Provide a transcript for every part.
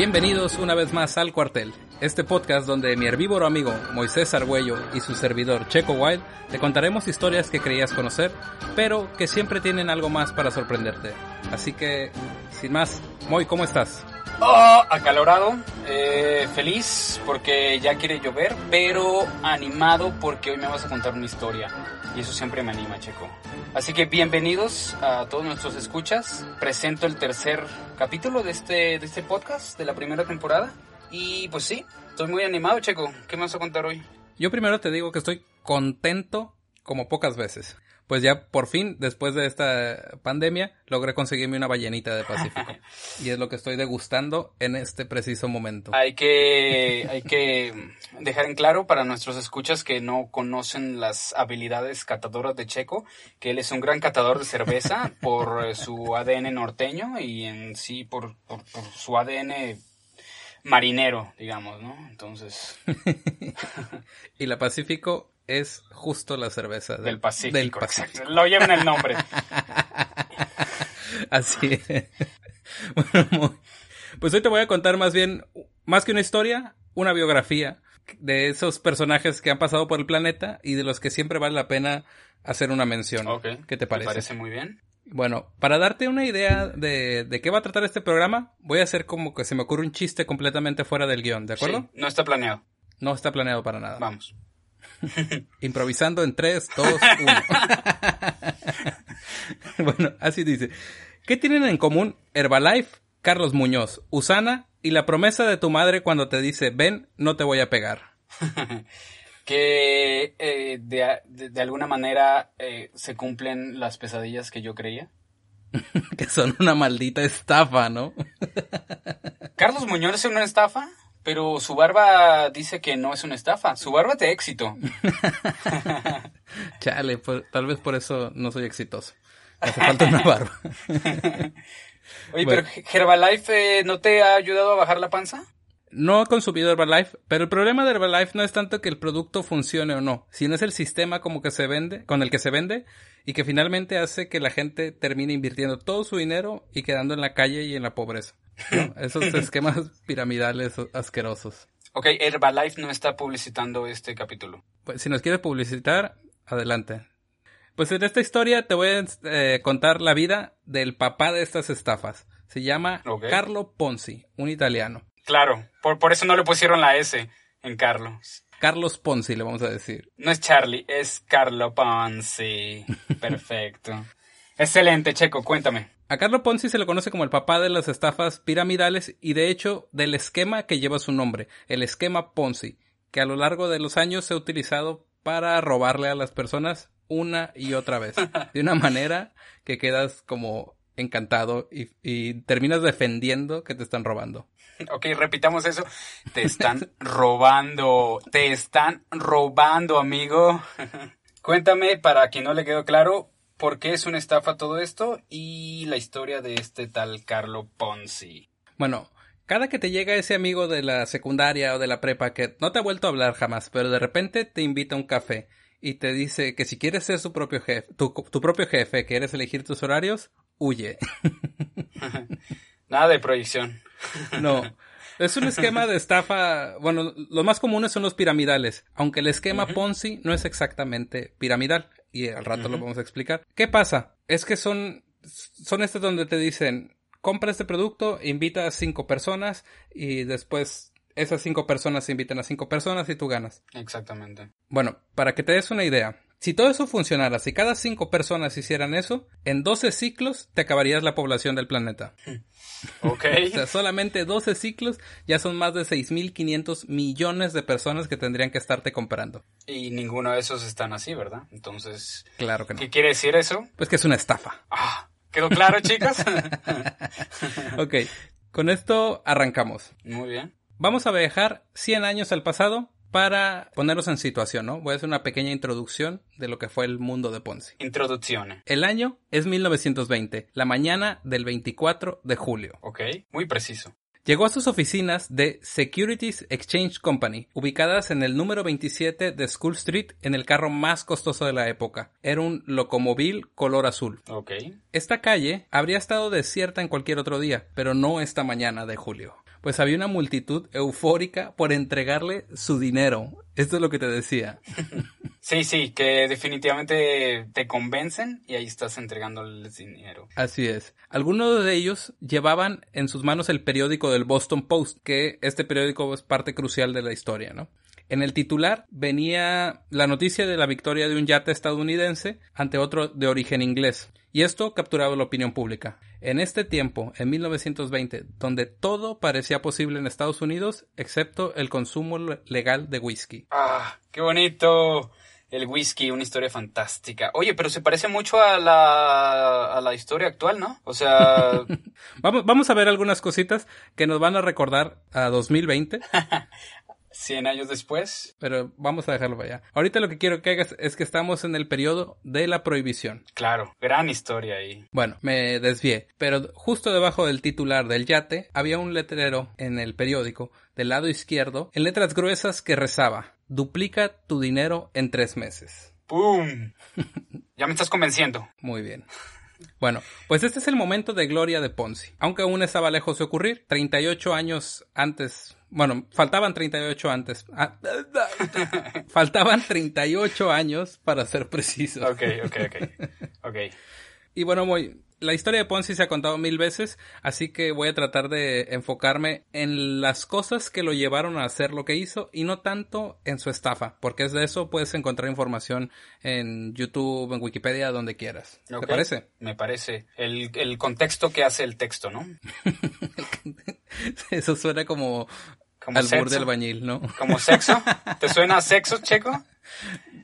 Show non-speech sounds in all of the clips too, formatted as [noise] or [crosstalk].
Bienvenidos una vez más al cuartel, este podcast donde mi herbívoro amigo Moisés Argüello y su servidor Checo Wild te contaremos historias que creías conocer, pero que siempre tienen algo más para sorprenderte. Así que, sin más, Moy, ¿cómo estás? Oh, acalorado, eh, feliz porque ya quiere llover, pero animado porque hoy me vas a contar una historia. Y eso siempre me anima, Checo. Así que bienvenidos a todos nuestros escuchas. Presento el tercer capítulo de este, de este podcast de la primera temporada. Y pues sí, estoy muy animado, Checo. ¿Qué me vas a contar hoy? Yo primero te digo que estoy contento como pocas veces pues ya por fin, después de esta pandemia, logré conseguirme una ballenita de Pacífico. [laughs] y es lo que estoy degustando en este preciso momento. Hay que, hay que dejar en claro para nuestros escuchas que no conocen las habilidades catadoras de Checo, que él es un gran catador de cerveza [laughs] por eh, su ADN norteño y en sí por, por, por su ADN marinero, digamos, ¿no? Entonces. [laughs] y la Pacífico es justo la cerveza del, Pacífico. Lo llevan el nombre. [laughs] Así es. [laughs] Bueno, pues hoy te voy a contar más bien, más que una historia, una biografía de esos personajes que han pasado por el planeta y de los que siempre vale la pena hacer una mención. ¿Qué te parece? Me parece muy bien. Bueno, para darte una idea de, de, qué va a tratar este programa, voy a hacer como que se me ocurre un chiste completamente fuera del guion, ¿de acuerdo? Sí, no está planeado. No está planeado para nada. Vamos. [laughs] Improvisando en 3, 2, 1. bueno, así dice. ¿Qué tienen en común Herbalife, Carlos Muñoz, Usana y la promesa de tu madre cuando te dice, ven, no te voy a pegar? [laughs] que eh, de, de, alguna manera eh, se cumplen las pesadillas que yo creía. [laughs] que son una maldita estafa, ¿no? ¿Carlos Muñoz es una estafa? Pero su barba dice que no es una estafa. Su barba de éxito. [laughs] Chale, pues, tal vez por eso no soy exitoso. Hace falta una barba. [laughs] Oye, pero Herbalife eh, no te ha ayudado a bajar la panza? No he consumido Herbalife, pero el problema de Herbalife no es tanto que el producto funcione o no, sino es el sistema como que se vende, con el que se vende y que finalmente hace que la gente termine invirtiendo todo su dinero y quedando en la calle y en la pobreza. [laughs] Esos esquemas piramidales asquerosos. Ok, Herbalife no está publicitando este capítulo. Pues si nos quieres publicitar, adelante. Pues en esta historia te voy a eh, contar la vida del papá de estas estafas. Se llama Carlo Ponzi, un italiano. Claro, por, por eso no le pusieron la S en Carlos. Carlos Ponzi, le vamos a decir. No es Charlie, es Carlo Ponzi. [laughs] Perfecto. Excelente, Checo, cuéntame. A Carlo Ponzi se le conoce como el papá de las estafas piramidales y de hecho del esquema que lleva su nombre, el esquema Ponzi, que a lo largo de los años se ha utilizado para robarle a las personas una y otra vez, [laughs] de una manera que quedas como encantado y, terminas defendiendo que te están robando. Ok, repitamos eso. Te están robando, te están robando, amigo. [laughs] Cuéntame, para quien no le quedó claro, por qué es una estafa todo esto y la historia de este tal Carlo Ponzi. Bueno, cada que te llega ese amigo de la secundaria o de la prepa que no te ha vuelto a hablar jamás, pero de repente te invita a un café y te dice que si quieres ser su propio jefe, tu, tu propio jefe, quieres elegir tus horarios, huye. Nada de proyección. no. Es un esquema de estafa, bueno, los más comunes son los piramidales, aunque el esquema Ponzi no es exactamente piramidal y al rato lo vamos a explicar. ¿Qué pasa? Es que son, son estos donde te dicen, compra este producto, invita a cinco personas y después esas cinco personas invitan a cinco personas y tú ganas. Exactamente. Bueno, para que te des una idea, Si todo eso funcionara, si cada cinco personas hicieran eso, en 12 ciclos te acabarías la población del planeta. [laughs] Ok. [laughs] O sea, solamente 12 ciclos ya son más de 6.500 millones de personas que tendrían que estarte comprando. Y ninguno de esos están así, ¿verdad? Entonces, Claro que no. ¿qué quiere decir eso? Pues que es una estafa. Ah, ¿quedó claro, [laughs] chicas? Ok, con esto arrancamos. Muy bien. Vamos a viajar 100 años al pasado para ponernos en situación, ¿no? Voy a hacer una pequeña introducción de lo que fue el mundo de Ponzi. Introducción. El año es 1920, la mañana del 24 de julio. Ok. Muy preciso. Llegó a sus oficinas de Securities Exchange Company, ubicadas en el número 27 de School Street, en el carro más costoso de la época. Era un locomóvil color azul. Ok. Esta calle habría estado desierta en cualquier otro día, pero no esta mañana de julio. Pues había una multitud eufórica por entregarle su dinero. Esto es lo que te decía. [laughs] Sí, sí, que definitivamente te convencen y ahí estás entregándoles dinero. Así es. Algunos de ellos llevaban en sus manos el periódico del Boston Post, que este periódico es parte crucial de la historia, ¿no? En el titular venía la noticia de la victoria de un yate estadounidense ante otro de origen inglés. Y esto capturaba la opinión pública. En este tiempo, en 1920, donde todo parecía posible en Estados Unidos, excepto el consumo le- legal de whisky. Ah, qué bonito. El whisky, una historia fantástica. Oye, pero se parece mucho a la, a la historia actual, ¿no? O sea, [laughs] Vamos, vamos a ver algunas cositas que nos van a recordar a 2020. [laughs] 100 años después. Pero vamos a dejarlo para allá. Ahorita lo que quiero que hagas es que estamos en el periodo de la prohibición. Claro, gran historia ahí. Bueno, me desvié, pero justo debajo del titular del yate había un letrero en el periódico del lado izquierdo en letras gruesas que rezaba, duplica tu dinero en tres meses. ¡Pum! [laughs] Ya me estás convenciendo. Muy bien. Bueno, pues este es el momento de gloria de Ponzi. Aunque aún estaba lejos de ocurrir, 38 años antes, bueno, faltaban 38 antes. ah, [laughs] faltaban 38 años para ser preciso. Ok, ok, ok. Ok. Y bueno, muy, la historia de Ponzi se ha contado mil veces, así que voy a tratar de enfocarme en las cosas que lo llevaron a hacer lo que hizo y no tanto en su estafa, porque es de eso puedes encontrar información en YouTube, en Wikipedia, donde quieras. ¿Te parece? Me parece. El, el contexto que hace el texto, ¿no? [laughs] Eso suena como Como al sexo. de albañil, ¿no? ¿Como sexo? ¿Te suena a sexo, Checo? [laughs]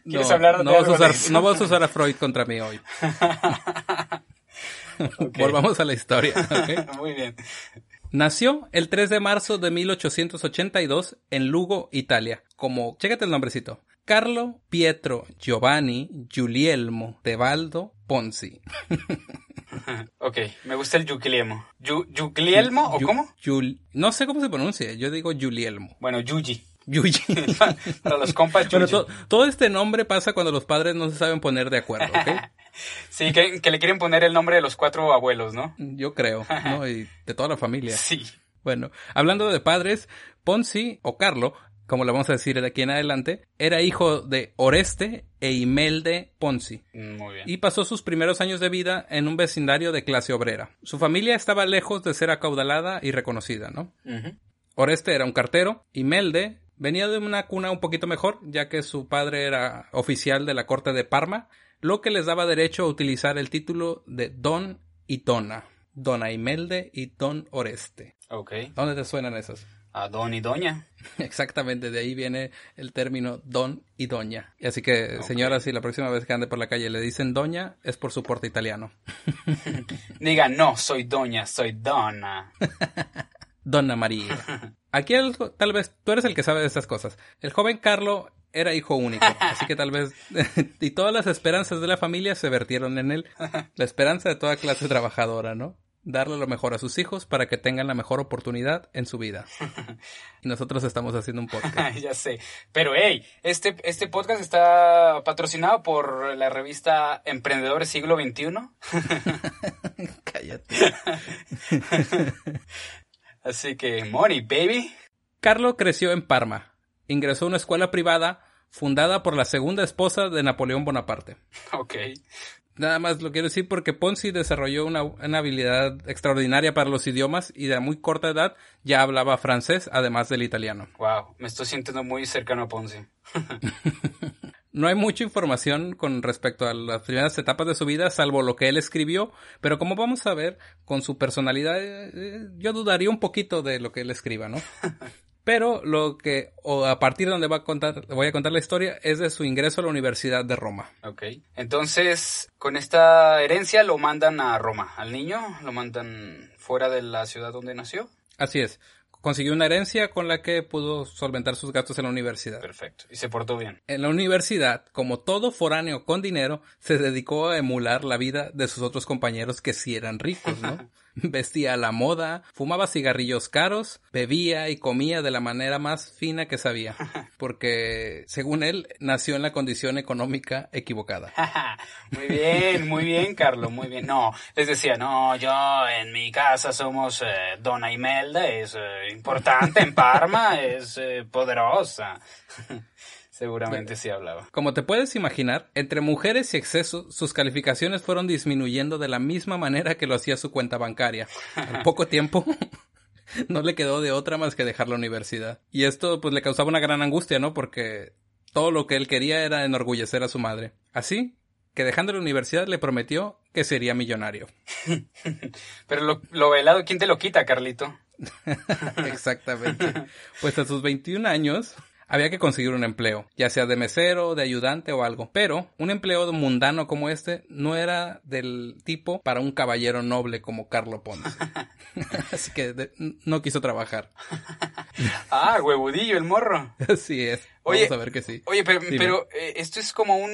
¿Quieres no, hablar de no vas, a de usar, eso? no vas a usar a Freud contra mí hoy. [laughs] Volvamos a la historia. [laughs] Muy bien. Nació el 3 de marzo de 1882 en Lugo, Italia, como, chécate el nombrecito, Carlo Pietro Giovanni Giulielmo Tebaldo Ponzi. [laughs] Ok, me gusta el Yuglielmo. Yu- ¿Yuglielmo o Yu- cómo? Yul- no sé cómo se pronuncia, yo digo Giulielmo. Bueno, Yuji. Yuyi. [laughs] Para los compas, Bueno, Yuji. to- todo este nombre pasa cuando los padres no se saben poner de acuerdo, ¿ok? [laughs] Sí, que, que le quieren poner el nombre de los cuatro abuelos, ¿no? Yo creo, ¿no? Y de toda la familia. Sí. Bueno, hablando de padres, Ponzi, o Carlo, como le vamos a decir de aquí en adelante, era hijo de Oreste e Imelde Ponzi. Muy bien. Y pasó sus primeros años de vida en un vecindario de clase obrera. Su familia estaba lejos de ser acaudalada y reconocida, ¿no? Oreste era un cartero, Imelde venía de una cuna un poquito mejor, ya que su padre era oficial de la corte de Parma, lo que les daba derecho a utilizar el título de Don y Dona. Dona Imelde y Don Oreste. Ok. ¿Dónde te suenan esos? A Don y Doña. [laughs] Exactamente, de ahí viene el término don y doña. Y así que, señora, si la próxima vez que ande por la calle le dicen doña, es por su porte italiano. [laughs] Diga, no, soy Doña, soy Donna. [laughs] Donna María. Aquí tal vez tú eres el que sabe de estas cosas. El joven Carlo era hijo único, así que tal vez y todas las esperanzas de la familia se vertieron en él. La esperanza de toda clase trabajadora, ¿no? Darle lo mejor a sus hijos para que tengan la mejor oportunidad en su vida. Y [laughs] nosotros estamos haciendo un podcast. [laughs] ya sé. Pero hey, este, este podcast está patrocinado por la revista Emprendedores Siglo XXI. [laughs] Cállate. Así que, money, baby. Carlo creció en Parma. Ingresó a una escuela privada fundada por la segunda esposa de Napoleón Bonaparte. Ok. Nada más lo quiero decir porque Ponzi desarrolló una, una habilidad extraordinaria para los idiomas y de muy corta edad ya hablaba francés además del italiano. Wow, me estoy sintiendo muy cercano a Ponzi. [laughs] No hay mucha información con respecto a las primeras etapas de su vida, salvo lo que él escribió, pero como vamos a ver, con su personalidad, eh, yo dudaría un poquito de lo que él escriba, ¿no? [laughs] Pero lo que, o a partir de donde va a contar, voy a contar la historia, es de su ingreso a la Universidad de Roma. Ok. Entonces, con esta herencia lo mandan a Roma. Al niño lo mandan fuera de la ciudad donde nació. Así es. Consiguió una herencia con la que pudo solventar sus gastos en la universidad. Perfecto. Y se portó bien. En la universidad, como todo foráneo con dinero, se dedicó a emular la vida de sus otros compañeros que sí eran ricos, ¿no? [laughs] [laughs] Vestía a la moda, fumaba cigarrillos caros, bebía y comía de la manera más fina que sabía, [laughs] porque según él nació en la condición económica equivocada. [laughs] muy bien, muy bien, Carlos, muy bien. No, les decía, no, yo en mi casa somos eh, Dona Imelda, es eh, importante en Parma, es eh, poderosa. Seguramente sí hablaba. Como te puedes imaginar, entre mujeres y exceso, sus calificaciones fueron disminuyendo de la misma manera que lo hacía su cuenta bancaria. En poco [laughs] tiempo [laughs] no le quedó de otra más que dejar la universidad. Y esto pues le causaba una gran angustia, ¿no? Porque todo lo que él quería era enorgullecer a su madre. Así que dejando la universidad le prometió que sería millonario. [laughs] Pero lo, lo velado, ¿quién te lo quita, Carlito? Exactamente. Pues a sus 21 años, había que conseguir un empleo, ya sea de mesero, de ayudante o algo. Pero un empleo mundano como este no era del tipo para un caballero noble como Carlo Ponce. [laughs] [laughs] Así que no quiso trabajar. ah, huevudillo el morro. Así es. Vamos a ver que sí. Oye, pero, pero eh, esto es como un,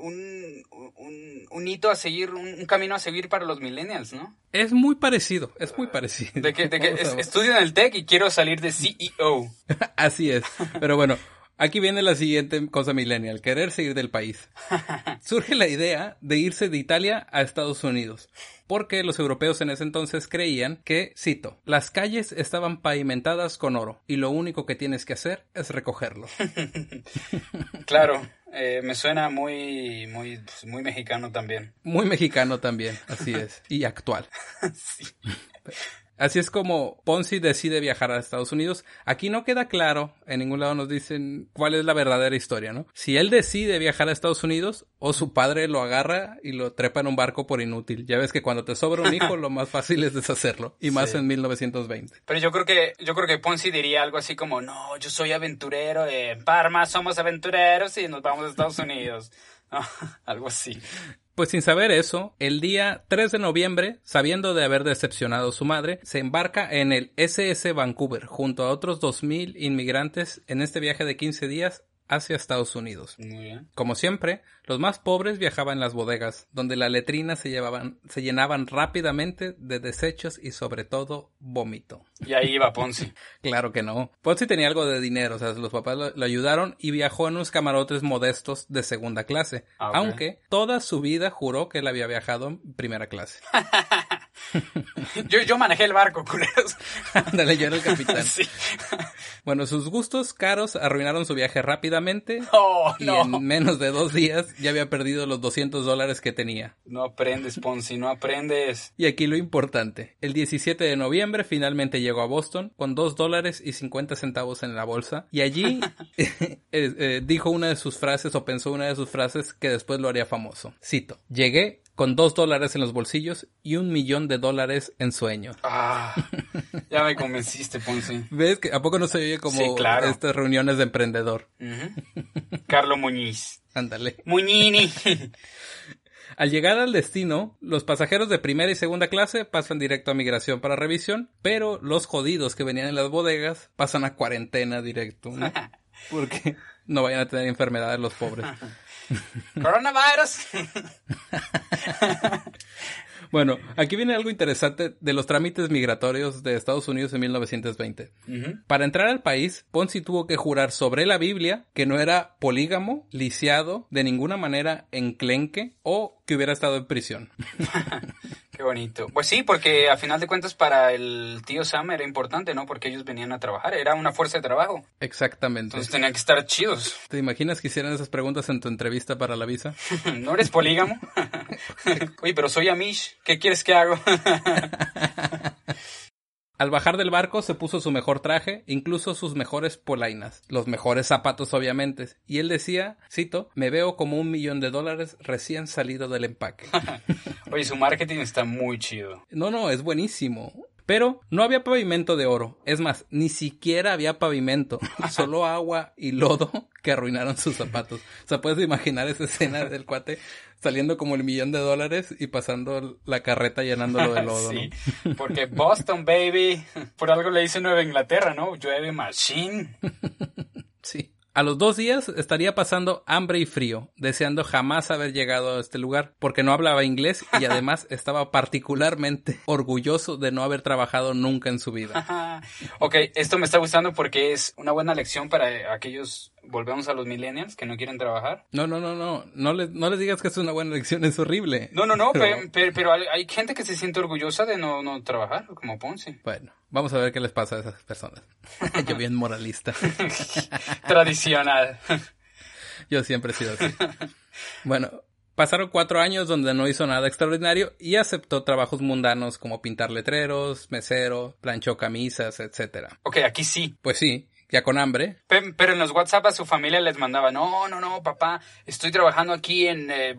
un, un, hito a seguir, un, camino a seguir para los millennials, ¿no? Es muy parecido, es muy parecido. De que, de que [laughs] estudian el tech y quiero salir de CEO. [laughs] Así es. Pero bueno, Aquí viene la siguiente cosa millennial, querer seguir del país. [laughs] Surge la idea de irse de Italia a Estados Unidos, porque los europeos en ese entonces creían que, cito, las calles estaban pavimentadas con oro y lo único que tienes que hacer es recogerlo. [laughs] claro, eh, me suena muy, muy, muy mexicano también. Muy mexicano también, así es, y actual. [laughs] sí. Así es como Ponzi decide viajar a Estados Unidos. Aquí no queda claro, en ningún lado nos dicen cuál es la verdadera historia, ¿no? Si él decide viajar a Estados Unidos o su padre lo agarra y lo trepa en un barco por inútil. Ya ves que cuando te sobra un hijo [laughs] lo más fácil es deshacerlo y más en 1920. Pero yo creo que yo creo que Ponzi diría algo así como, "No, yo soy aventurero, en Parma somos aventureros y nos vamos a Estados Unidos." [laughs] algo así. Pues sin saber eso, el día 3 de noviembre, sabiendo de haber decepcionado a su madre, se embarca en el SS Vancouver junto a otros 2.000 inmigrantes en este viaje de 15 días hacia Estados Unidos. Muy bien. Como siempre, los más pobres viajaban en las bodegas, donde las letrinas se, llevaban, se llenaban rápidamente de desechos y sobre todo vómito. Y ahí iba Ponzi. [laughs] claro que no. Ponzi tenía algo de dinero, o sea, los papás lo, ayudaron y viajó en unos camarotes modestos de segunda clase, ah, aunque toda su vida juró que él había viajado en primera clase. [laughs] yo, yo manejé el barco, culeros. [laughs] Ándale, yo era el capitán. Bueno, sus gustos caros arruinaron su viaje rápidamente oh, y en menos de dos días ya había perdido los 200 dólares que tenía. No aprendes, Ponzi, no aprendes. Y aquí lo importante. El 17 de noviembre finalmente llegó a Boston con dos dólares y 50 centavos en la bolsa y allí [laughs] eh, eh, dijo una de sus frases o pensó una de sus frases que después lo haría famoso. Cito, llegué con dos dólares en los bolsillos y un millón de dólares en sueño. Ah, [laughs] ya me convenciste, Ponce. ¿Ves? que ¿A poco no se oye como estas reuniones de emprendedor? [laughs] Carlo Muñiz. Ándale. Muñini. [laughs] Al llegar al destino, los pasajeros de primera y segunda clase pasan directo a migración para revisión, pero los jodidos que venían en las bodegas pasan a cuarentena directo, ¿no? Porque no vayan a tener enfermedades los pobres. [laughs] Coronavirus. [laughs] Bueno, aquí viene algo interesante de los trámites migratorios de Estados Unidos en 1920. Para entrar al país, Ponzi tuvo que jurar sobre la Biblia que no era polígamo, lisiado, de ninguna manera enclenque o que hubiera estado en prisión. [laughs] Qué bonito. Pues sí, porque a final de cuentas para el tío Sam era importante, ¿no? Porque ellos venían a trabajar, era una fuerza de trabajo. Exactamente. Entonces tenían que estar chidos. ¿Te imaginas que hicieran esas preguntas en tu entrevista para la visa? [laughs] ¿No eres polígamo? [laughs] [laughs] Oye, pero soy Amish, ¿qué quieres que hago? Al bajar del barco se puso su mejor traje, incluso sus mejores polainas, los mejores zapatos obviamente, y él decía, cito, me veo como un millón de dólares recién salido del empaque. [laughs] Oye, su marketing está muy chido. No, no, es buenísimo. Pero no había pavimento de oro. Es más, ni siquiera había pavimento. [laughs] Solo agua y lodo que arruinaron sus zapatos. O sea, puedes imaginar esa escena del cuate saliendo como el millón de dólares y pasando la carreta llenándolo de lodo, [laughs] sí, porque Boston, baby, por algo le dice Nueva Inglaterra, ¿no? Llueve machine. [laughs] sí. A los dos días estaría pasando hambre y frío, deseando jamás haber llegado a este lugar, porque no hablaba inglés y [laughs] además estaba particularmente orgulloso de no haber trabajado nunca en su vida. [laughs] ok, esto me está gustando porque es una buena lección para aquellos volvemos a los millennials que no quieren trabajar. No, no, no, no. No les, no les digas que es una buena lección, es horrible. No, no, no, [laughs] pero, hay, gente que se siente orgullosa de no, no trabajar, como Ponce. Bueno, vamos a ver qué les pasa a esas personas. [laughs] Yo bien moralista. [laughs] Tradicional. Yo siempre he sido así. Bueno, Pasaron cuatro años donde no hizo nada extraordinario y aceptó trabajos mundanos como pintar letreros, mesero, planchó camisas, etc. Ok, aquí sí. Pues sí, ya con hambre. Pero en los WhatsApp a su familia les mandaba, no, no, no, papá, estoy trabajando aquí en... Eh,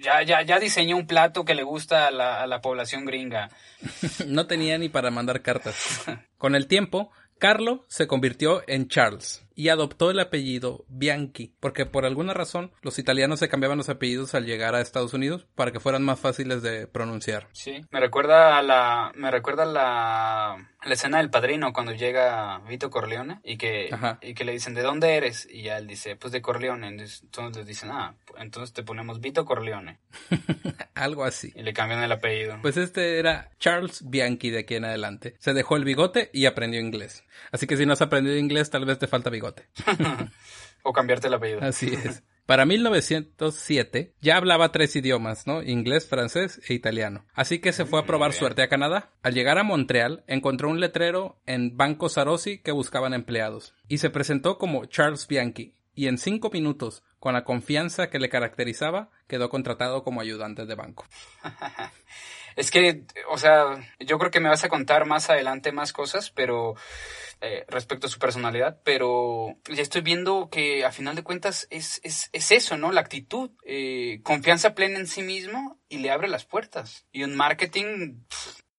ya, ya, ya diseñé un plato que le gusta a la, a la población gringa. [laughs] no tenía ni para mandar cartas. con el tiempo, Carlo se convirtió en Charles y adoptó el apellido Bianchi, porque por alguna razón los italianos se cambiaban los apellidos al llegar a Estados Unidos para que fueran más fáciles de pronunciar. Sí, me recuerda a la me recuerda la, la escena del padrino cuando llega Vito Corleone y que y que le dicen ¿de dónde eres? y ya él dice pues de Corleone, entonces les dicen "Ah, entonces te ponemos Vito Corleone." [laughs] Algo así. Y le cambian el apellido. Pues este era Charles Bianchi de aquí en adelante. Se dejó el bigote y aprendió inglés. Así que si no has aprendido inglés, tal vez te falta bigote. [laughs] o cambiarte el apellido. Así es. Para 1907 ya hablaba tres idiomas, ¿no? Inglés, francés e italiano. Así que se fue a probar suerte a Canadá. Al llegar a Montreal, encontró un letrero en Banco Sarosi que buscaban empleados. Y se presentó como Charles Bianchi. Y en cinco minutos, con la confianza que le caracterizaba, quedó contratado como ayudante de banco. [laughs] es que, o sea, yo creo que me vas a contar más adelante más cosas, pero eh, respecto a su personalidad, pero ya estoy viendo que a final de cuentas es, es, es eso, ¿no? La actitud, eh, confianza plena en sí mismo y le abre las puertas. Y un marketing...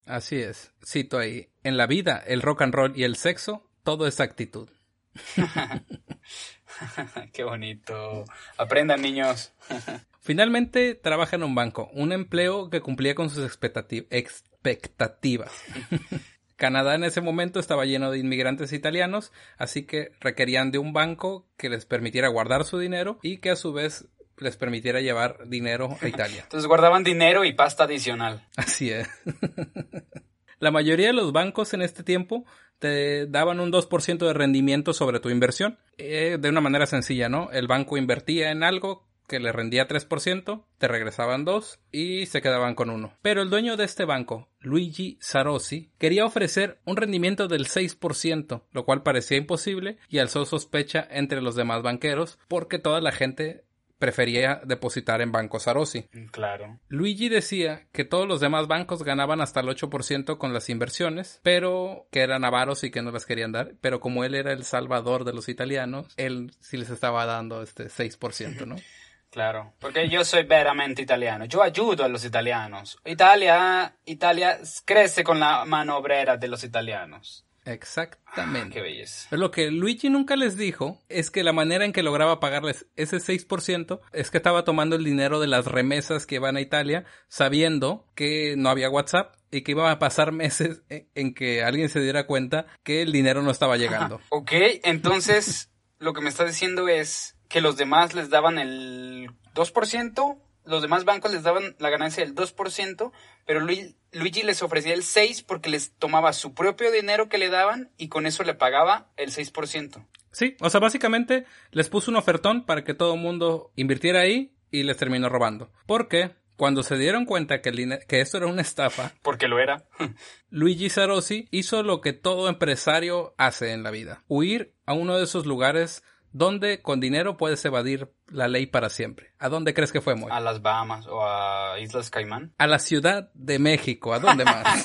Así es, cito ahí, en la vida, el rock and roll y el sexo, todo es actitud. [laughs] Qué bonito. Aprendan, niños. [laughs] Finalmente trabaja en un banco, un empleo que cumplía con sus expectativas. [laughs] Canadá en ese momento estaba lleno de inmigrantes italianos, así que requerían de un banco que les permitiera guardar su dinero y que a su vez les permitiera llevar dinero a Italia. [laughs] Entonces guardaban dinero y pasta adicional. Así es. [laughs] La mayoría de los bancos en este tiempo te daban un 2% de rendimiento sobre tu inversión. Eh, de una manera sencilla, ¿no? El banco invertía en algo que le rendía 3%, te regresaban 2 y se quedaban con 1. Pero el dueño de este banco, Luigi Sarosi, quería ofrecer un rendimiento del 6%, lo cual parecía imposible y alzó sospecha entre los demás banqueros porque toda la gente prefería depositar en Banco Sarosi. Claro. Luigi decía que todos los demás bancos ganaban hasta el 8% con las inversiones, pero que eran avaros y que no las querían dar, pero como él era el salvador de los italianos, él sí les estaba dando este 6%, ¿no? [laughs] Claro, porque yo soy veramente italiano. Yo ayudo a los italianos. Italia, Italia crece con la mano obrera de los italianos. Exactamente. Ah, qué belleza. Pero lo que Luigi nunca les dijo es que la manera en que lograba pagarles ese 6% es que estaba tomando el dinero de las remesas que iban a Italia, sabiendo que no había WhatsApp y que iban a pasar [laughs] meses en que alguien se diera cuenta que el dinero no estaba llegando. [laughs] ok, entonces lo que me está diciendo es que los demás les daban el 2%, los demás bancos les daban la ganancia del 2%, pero Luigi les ofrecía el 6% porque les tomaba su propio dinero que le daban y con eso le pagaba el 6%. Sí, o sea, básicamente les puso un ofertón para que todo el mundo invirtiera ahí y les terminó robando. Porque cuando se dieron cuenta que, que esto era una estafa, porque lo era, [laughs] Luigi Sarosi hizo lo que todo empresario hace en la vida, huir a uno de esos lugares ¿Dónde con dinero puedes evadir la ley para siempre? ¿A dónde crees que fue, Moy? A las Bahamas o a Islas Caimán. A la Ciudad de México. ¿A dónde más?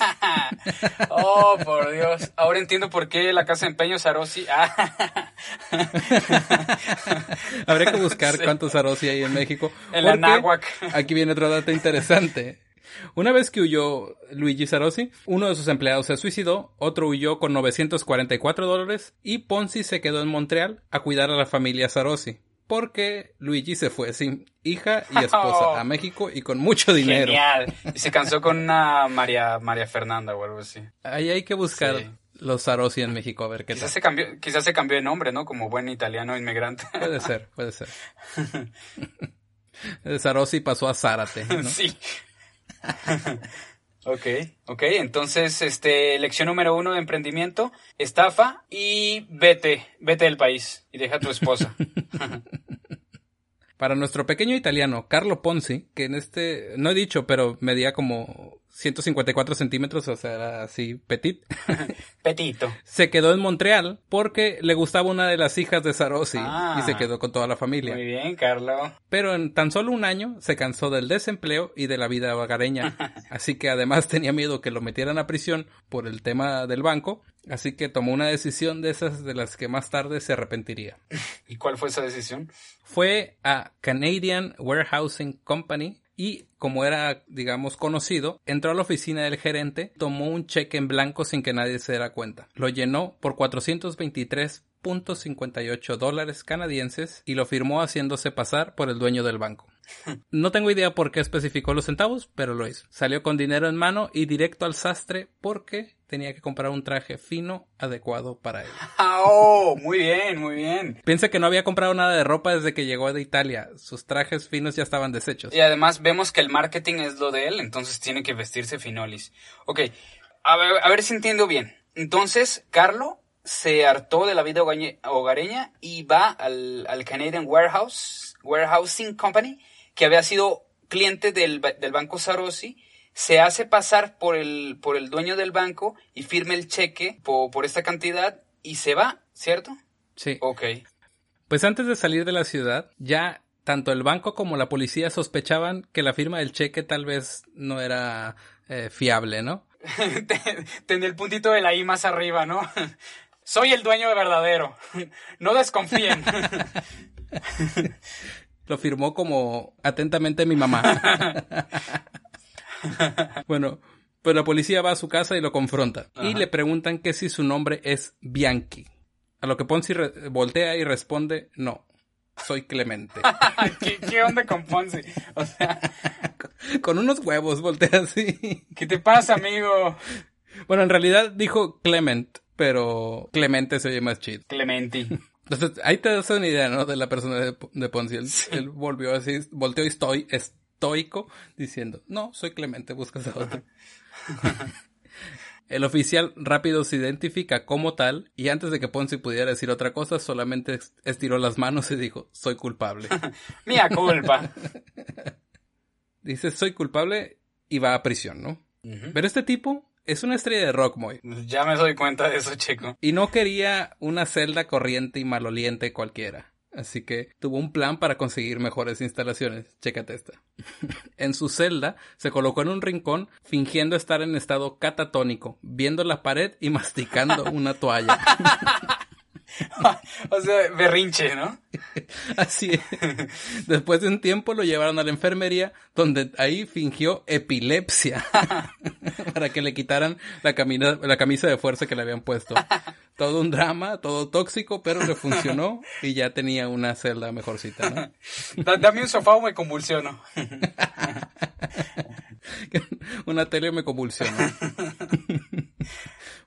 [laughs] oh, por Dios. Ahora entiendo por qué la casa de empeño Sarosi. Ah. [laughs] Habría que buscar [laughs] cuántos Sarosi hay en México. En la náhuac. Aquí viene otro dato interesante. Una vez que huyó Luigi Sarosi, uno de sus empleados se suicidó, otro huyó con 944 dólares y Ponzi se quedó en Montreal a cuidar a la familia Sarosi. Porque Luigi se fue sin hija y [laughs] esposa a México y con mucho dinero. Genial. Y se casó con una María, María Fernanda o algo así. Ahí hay que buscar los Sarosi en México a ver qué quizás tal. Se cambió, quizás se cambió de nombre, ¿no? Como buen italiano inmigrante. Puede ser, puede ser. [laughs] [laughs] Sarosi pasó a Zárate, ¿no? Sí. [laughs] ok, ok. Entonces, este, lección número uno de emprendimiento, estafa y vete, vete del país y deja a tu esposa. [laughs] Para nuestro pequeño italiano, Carlo Ponzi, que en este, no he dicho, pero medía como 154 centímetros, o sea, era así petit. [laughs] Petito. Se quedó en Montreal porque le gustaba una de las hijas de Sarosi Ah. y se quedó con toda la familia. Muy bien, Carlo. Pero en tan solo un año se cansó del desempleo y de la vida vagareña. [laughs] Así que además tenía miedo que lo metieran a prisión por el tema del banco. Así que tomó una decisión de esas de las que más tarde se arrepentiría. [laughs] ¿Y cuál fue esa decisión? Fue a Canadian Warehousing Company y como era, digamos, conocido, entró a la oficina del gerente, tomó un cheque en blanco sin que nadie se diera cuenta. Lo llenó por 423.58 dólares canadienses y lo firmó haciéndose pasar por el dueño del banco. [laughs] No tengo idea por qué especificó los centavos, pero lo hizo. Salió con dinero en mano y directo al sastre porque tenía que comprar un traje fino adecuado para él. [laughs] Ah, oh, muy bien, muy bien. Piensa que no había comprado nada de ropa desde que llegó de Italia. Sus trajes finos ya estaban deshechos. Y además vemos que el marketing es lo de él, entonces tiene que vestirse finolis. Ok, a ver, a ver si entiendo bien. Entonces, Carlo se hartó de la vida hogareña y va al, al Canadian Warehouse, Warehousing Company, que había sido cliente del, del banco Sarosi, se hace pasar por el, por el dueño del banco y firma el cheque po- por, esta cantidad y se va, ¿cierto? Sí. Ok. Pues antes de salir de la ciudad, ya tanto el banco como la policía sospechaban que la firma del cheque tal vez no era eh, fiable, ¿no? [laughs] Tenía el puntito de la I más arriba, ¿no? [laughs] Soy el dueño verdadero. [laughs] No desconfíen. Lo firmó como atentamente mi mamá. [laughs] bueno, pues la policía va a su casa y lo confronta. Y le preguntan que si su nombre es Bianchi. A lo que Ponzi voltea y responde, no, soy Clemente. [laughs] ¿Qué, qué onda con Ponzi? O sea, [laughs] Con unos huevos voltea así. ¿qué te pasa, amigo? Bueno, en realidad dijo Clement, pero Clemente se oye más chido. Clementi. Entonces, ahí te das una idea, ¿no? De la persona de, de Ponzi. Él, él volvió así, volteó y estoy, estoico, diciendo, no, soy Clemente, buscas a otro. [laughs] El oficial rápido se identifica como tal y antes de que Ponzi pudiera decir otra cosa, solamente es- estiró las manos y dijo, soy culpable. [laughs] Mía culpa. [laughs] Dice, soy culpable y va a prisión, ¿no? Pero este tipo es una estrella de rock, Moy. Ya me doy cuenta de eso, chico. Y no quería una celda corriente y maloliente cualquiera. Así que tuvo un plan para conseguir mejores instalaciones. Chécate esta. [laughs] en su celda se colocó en un rincón fingiendo estar en estado catatónico, viendo la pared y masticando una toalla. [laughs] [laughs] O sea, berrinche, ¿no? [laughs] Así es. Después de un tiempo lo llevaron a la enfermería, donde ahí fingió epilepsia [laughs] para que le quitaran la, camina- la camisa de fuerza que le habían puesto. Todo un drama, todo tóxico, pero le funcionó y ya tenía una celda mejorcita, ¿no? Da- dame un sofá o me convulsiono. una tele me convulsionó.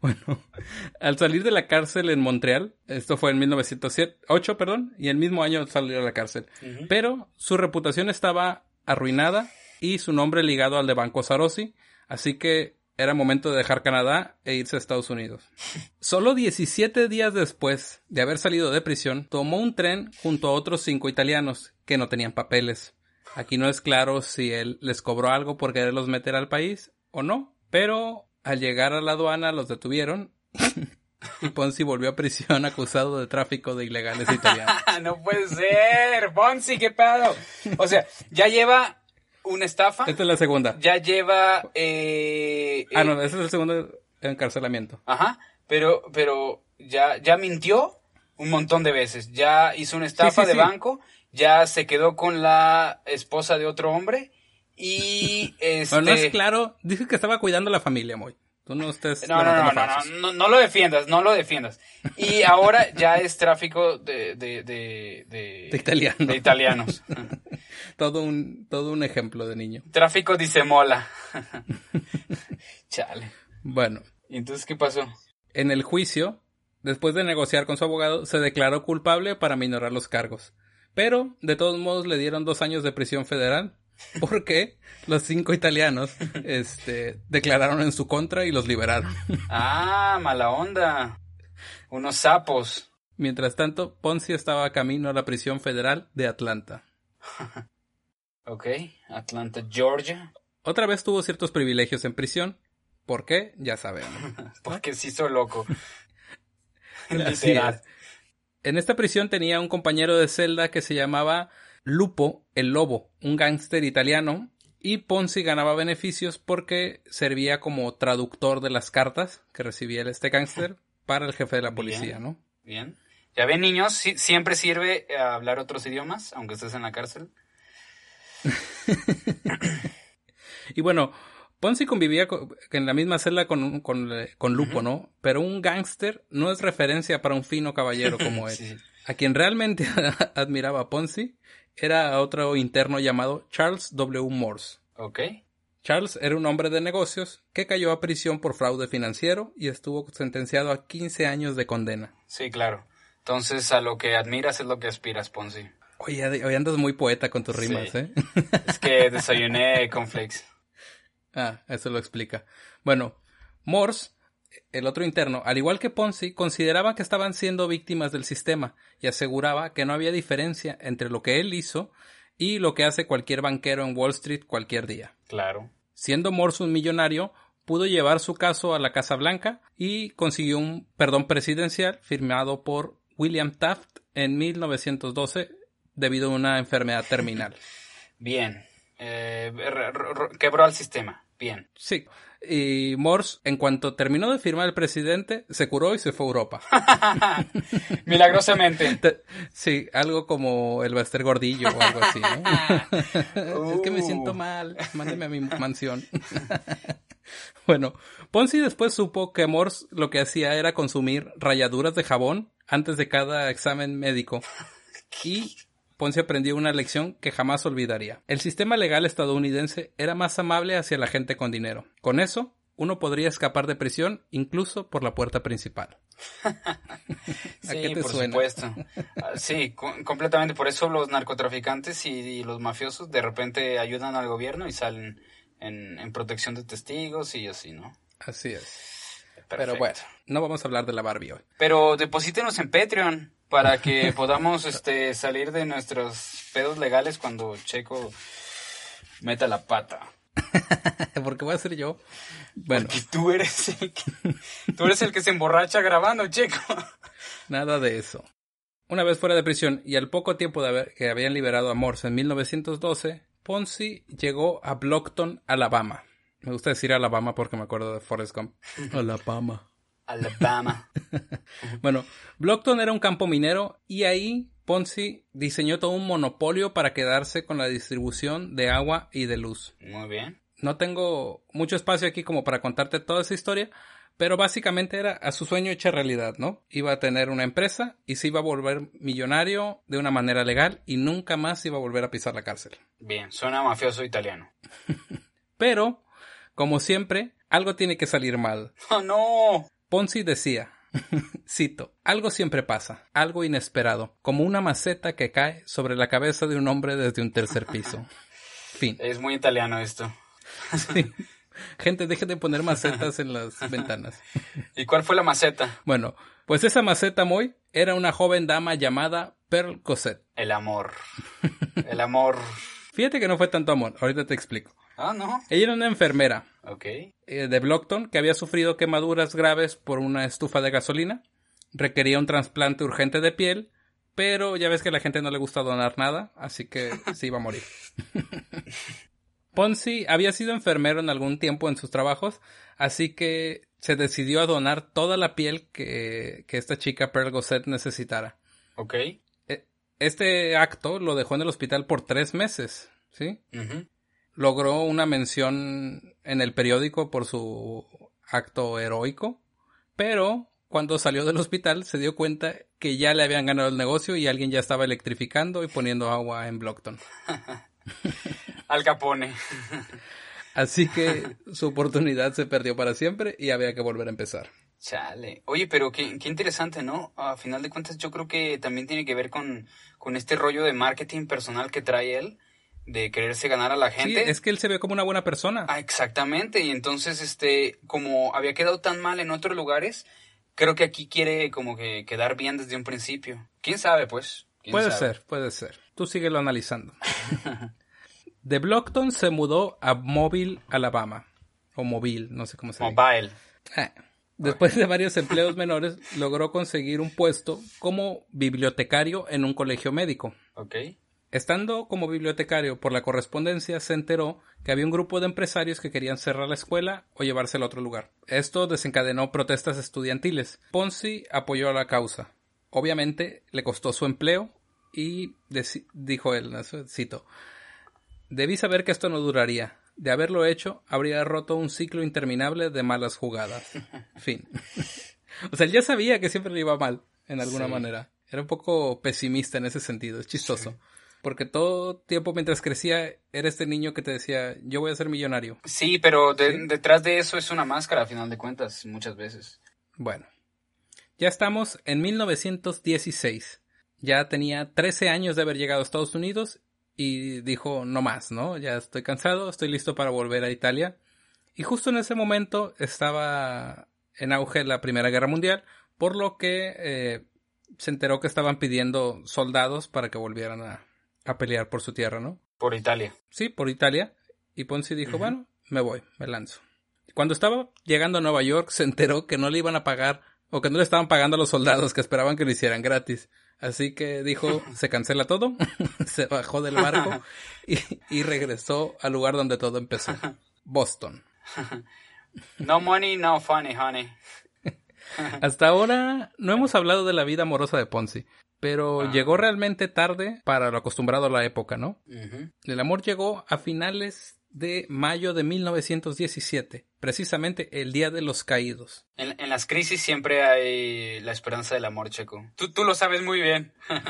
Bueno, [laughs] al salir de la cárcel en Montreal, esto fue en 1908, perdón, y el mismo año salió de la cárcel. Pero su reputación estaba arruinada y su nombre ligado al de Banco Sarosi, así que era momento de dejar Canadá e irse a Estados Unidos. [laughs] Solo 17 días después de haber salido de prisión, tomó un tren junto a otros cinco italianos que no tenían papeles. Aquí no es claro si él les cobró algo por quererlos meter al país o no, pero al llegar a la aduana los detuvieron [laughs] y Ponzi volvió a prisión acusado de tráfico de ilegales italianos. [laughs] no puede ser. Ponzi, qué pedo. O sea, ya lleva una estafa. Esta es la segunda. Ya lleva. Eh, Ah, eh, no, ese es el segundo. encarcelamiento. Ajá, pero, pero ya, ya mintió un montón de veces. Ya hizo una estafa Sí, sí, de sí. banco, ya se quedó con la esposa de otro hombre y [laughs] este... Bueno, no es claro. Dice que estaba cuidando a la familia, Moy. Tú no estés No, no, no, no, no, lo defiendas, no lo defiendas. Y ahora ya es tráfico de, de, de, de italianos. [laughs] Todo un, todo un ejemplo de niño. Tráfico dice mola. [laughs] Chale. Bueno, ¿Y entonces qué pasó? en el juicio, después de negociar con su abogado, se declaró culpable para minorar los cargos. Pero, de todos modos, le dieron dos años de prisión federal. [laughs] Porque los cinco italianos este, declararon en su contra y los liberaron. [laughs] Ah, mala onda. Unos sapos. Mientras tanto, Ponzi estaba camino a la prisión federal de Atlanta. [laughs] Ok, Atlanta, Georgia. Otra vez tuvo ciertos privilegios en prisión. ¿Por qué? Ya sabemos. Porque sí soy loco. Literal. En esta prisión tenía un compañero de celda que se llamaba Lupo el Lobo, un gángster italiano, y Ponzi ganaba beneficios porque servía como traductor de las cartas que recibía este gángster [laughs] para el jefe de la policía, Bien. ¿no? Bien. Ya ven, niños, siempre sirve eh, hablar otros idiomas, aunque estés en la cárcel. [laughs] Y bueno, Ponzi convivía co- en la misma celda con, con, con Lupo, ¿no? Pero un gángster no es referencia para un fino caballero como [laughs] él. Sí. A quien realmente [laughs] admiraba Ponzi era otro interno llamado Charles W. Morse. Ok. Charles era un hombre de negocios que cayó a prisión por fraude financiero y estuvo sentenciado a 15 años de condena. Sí, claro. Entonces, a lo que admiras es lo que aspiras, Ponzi. Oye, hoy andas muy poeta con tus Sí. rimas, ¿eh? [laughs] Es que desayuné cornflakes. ah, eso lo explica. Bueno, Morse, el otro interno, al igual que Ponzi, consideraba que estaban siendo víctimas del sistema y aseguraba que no había diferencia entre lo que él hizo y lo que hace cualquier banquero en Wall Street cualquier día. Claro. Siendo Morse un millonario, pudo llevar su caso a la Casa Blanca y consiguió un perdón presidencial firmado por William Taft en 1912 debido a una enfermedad terminal. [laughs] Bien. Eh, quebró al sistema. Bien. Sí. Y Morse, en cuanto terminó de firmar el presidente, se curó y se fue a Europa. [laughs] Milagrosamente. Te- Sí, algo como el Bester Gordillo o algo así, ¿no? [laughs] es que me siento Uh. mal, mándeme a mi mansión. [laughs] bueno, Ponzi después supo que Morse lo que hacía era consumir rayaduras de jabón antes de cada examen médico. Y Ponzi aprendió una lección que jamás olvidaría. El sistema legal estadounidense era más amable hacia la gente con dinero. Con eso, uno podría escapar de prisión incluso por la puerta principal. [laughs] ¿A Sí, qué te por suena? supuesto. Ah, Sí, co- completamente. Por eso los narcotraficantes y, y los mafiosos de repente ayudan al gobierno y salen en, en protección de testigos y así, ¿no? Así es. Perfecto. Pero bueno, no vamos a hablar de la Barbie hoy. Pero deposítenos en Patreon para que podamos este, salir de nuestros pedos legales cuando Checo meta la pata. [laughs] Porque voy a ser yo. Bueno, Porque tú eres el que, tú eres el que se emborracha grabando, Checo. nada de eso. Una vez fuera de prisión y al poco tiempo de haber, que habían liberado a Morse en 1912, Ponzi llegó a Blockton, Alabama. Me gusta decir Alabama porque me acuerdo de Forrest Gump. Alabama. Alabama. [laughs] Bueno, Blockton era un campo minero y ahí Ponzi diseñó todo un monopolio para quedarse con la distribución de agua y de luz. Muy bien. No tengo mucho espacio aquí como para contarte toda esa historia, pero básicamente era a su sueño hecha realidad, ¿no? Iba a tener una empresa y se iba a volver millonario de una manera legal y nunca más iba a volver a pisar la cárcel. Bien, suena mafioso italiano. [laughs] Pero, como siempre, algo tiene que salir mal. [laughs] ¡Oh, no! Ponzi decía, [laughs] cito, algo siempre pasa, algo inesperado, como una maceta que cae sobre la cabeza de un hombre desde un tercer piso. [laughs] Fin. Es muy italiano esto. [laughs] Sí. Gente, dejen de poner macetas en las ventanas. ¿Y cuál fue la maceta? Bueno, pues esa maceta Moy era una joven dama llamada Pearl Cosette. El amor. El amor. Fíjate que no fue tanto amor, ahorita te explico. Ah, no. Ella era una enfermera Ok. eh, de Blockton que había sufrido quemaduras graves por una estufa de gasolina. Requería un trasplante urgente de piel, pero ya ves que a la gente no le gusta donar nada, así que [laughs] se iba a morir. [laughs] Ponzi había sido enfermero en algún tiempo en sus trabajos, así que se decidió a donar toda la piel que, que esta chica Pearl Gosset necesitara. Ok. E- Este acto lo dejó en el hospital por tres meses, ¿sí? Logró una mención en el periódico por su acto heroico, pero cuando salió del hospital se dio cuenta que ya le habían ganado el negocio y alguien ya estaba electrificando y poniendo agua en Blockton. [laughs] Al Capone. Así que su oportunidad se perdió para siempre y había que volver a empezar. Chale. Oye, pero qué, qué interesante, ¿no? A final de cuentas, yo creo que también tiene que ver con, con este rollo de marketing personal que trae él, de quererse ganar a la Sí, gente. es que él se ve como una buena persona. Ah, exactamente. Y entonces, este, como había quedado tan mal en otros lugares, creo que aquí quiere como que quedar bien desde un principio. ¿Quién sabe, pues? ¿Quién Puede sabe? ser, puede ser. Tú síguelo analizando. [laughs] De Blockton se mudó a Mobile, Alabama. O Mobile, no sé cómo se dice. Mobile. Ah. Después de varios empleos menores, logró conseguir un puesto como bibliotecario en un colegio médico. Ok. Estando como bibliotecario por la correspondencia, se enteró que había un grupo de empresarios que querían cerrar la escuela o llevársela a otro lugar. Esto desencadenó protestas estudiantiles. Ponzi apoyó a la causa. Obviamente le costó su empleo y dijo él, cito, Debí saber que esto no duraría. De haberlo hecho, habría roto un ciclo interminable de malas jugadas. [laughs] Fin. o sea, él ya sabía que siempre le iba mal, en alguna Sí. manera. Era un poco pesimista en ese sentido, es chistoso. Porque todo tiempo mientras crecía era este niño que te decía, yo voy a ser millonario. Sí, pero de- Sí. detrás de eso es una máscara, a final de cuentas, muchas veces. Bueno, ya estamos en 1916. Ya tenía 13 años de haber llegado a Estados Unidos y dijo, no más, ¿no? Ya estoy cansado, estoy listo para volver a Italia. Y justo en ese momento estaba en auge la Primera Guerra Mundial, por lo que eh, se enteró que estaban pidiendo soldados para que volvieran a, a pelear por su tierra, ¿no? Por Italia. Sí, por Italia. Y Ponzi dijo, bueno, me voy, me lanzo. Cuando estaba llegando a Nueva York, se enteró que no le iban a pagar o que no le estaban pagando a los soldados que esperaban que lo hicieran gratis. Así que dijo, se cancela todo, [laughs] se bajó del barco [laughs] y, y regresó al lugar donde todo empezó, [laughs] Boston. No money, no funny, honey. Hasta ahora no hemos hablado de la vida amorosa de Ponzi, pero Ah. llegó realmente tarde para lo acostumbrado a la época, ¿no? El amor llegó a finales de mayo de 1917, precisamente el Día de los Caídos. En, en las crisis siempre hay la esperanza del amor, Checo. Tú, tú lo sabes muy bien. [laughs]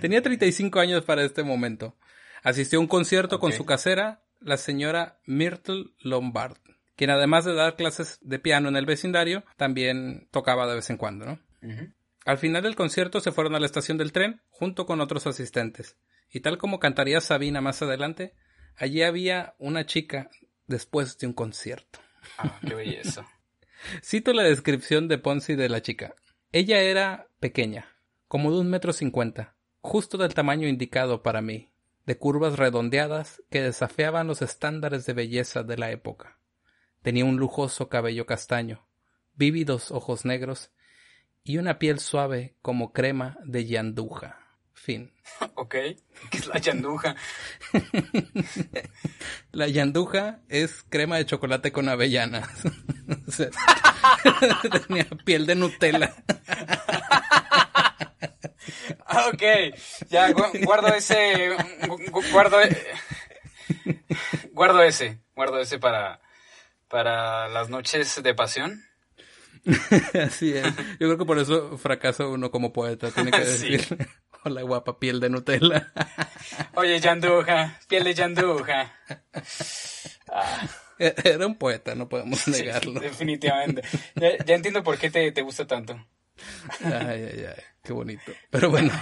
Tenía 35 años para este momento. Asistió a un concierto con su casera, la señora Myrtle Lombard, quien además de dar clases de piano en el vecindario, también tocaba de vez en cuando, ¿no? Al final del concierto se fueron a la estación del tren junto con otros asistentes. Y tal como cantaría Sabina más adelante, allí había una chica después de un concierto. Ah, qué belleza. [laughs] Cito la descripción de Ponzi de la chica. Ella era pequeña, como de un metro cincuenta, justo del tamaño indicado para mí, de curvas redondeadas que desafiaban los estándares de belleza de la época. Tenía un lujoso cabello castaño, vívidos ojos negros y una piel suave como crema de yanduja. Fin. [laughs] Ok. ¿Qué es la yanduja? [laughs] La yanduja es crema de chocolate con avellanas. [laughs] O sea, tenía piel de Nutella. Ah, ok. Ya, gu- guardo ese. gu- gu- Guardo. e- Guardo ese. Guardo ese para. Para las noches de pasión. [laughs] Así es. Yo creo que por eso fracasa uno como poeta. Tiene que [laughs] Sí. decir, [laughs] hola guapa piel de Nutella. Oye, yanduja. Piel de yanduja. Ah, Era un poeta, no podemos sí, negarlo. definitivamente. Ya, ya entiendo por qué te, te gusta tanto. Ay, ay, ay, qué bonito. Pero bueno,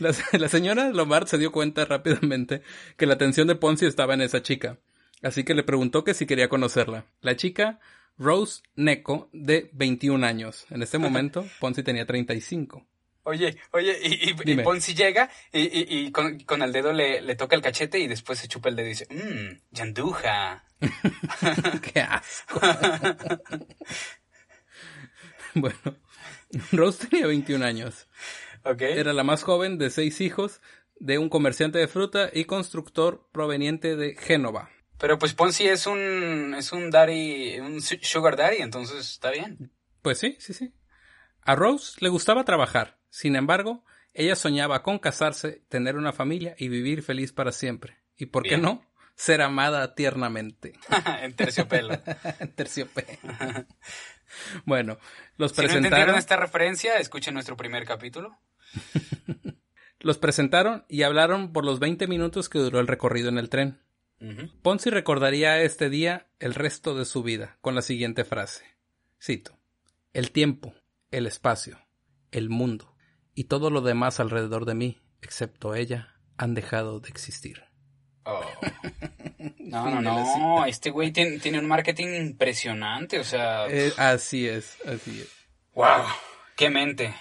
la, la señora Lombard se dio cuenta rápidamente que la atención de Ponzi estaba en esa chica. Así que le preguntó que si quería conocerla. La chica, Rose Neko, de 21 años. En este momento, [laughs] Ponzi tenía 35. Oye, oye, y, y. Ponzi llega y, con, con el dedo le, le toca el cachete y después se chupa el dedo y dice, mmm, yanduja. [laughs] ¡Qué asco! [laughs] bueno, Rose tenía 21 años. Ok. Era la más joven de seis hijos de un comerciante de fruta y constructor proveniente de Génova. Pero pues Ponzi es un, es un daddy, un sugar daddy, entonces está bien. Pues sí, sí, sí. A Rose le gustaba trabajar. Sin embargo, ella soñaba con casarse, tener una familia y vivir feliz para siempre. ¿Y por qué no? Ser amada tiernamente. [laughs] en terciopelo. en [laughs] terciopelo. [laughs] bueno, los si presentaron. no entendieron esta referencia, escuchen nuestro primer capítulo. los presentaron y hablaron por los 20 minutos que duró el recorrido en el tren. Ponzi recordaría este día el resto de su vida con la siguiente frase. Cito. El tiempo, el espacio, el mundo y todo lo demás alrededor de mí, excepto ella, han dejado de existir. Oh. [laughs] No, no, no. Este güey tiene, un marketing impresionante, o sea. Eh, así es, así es. ¡Wow! ¡Qué mente!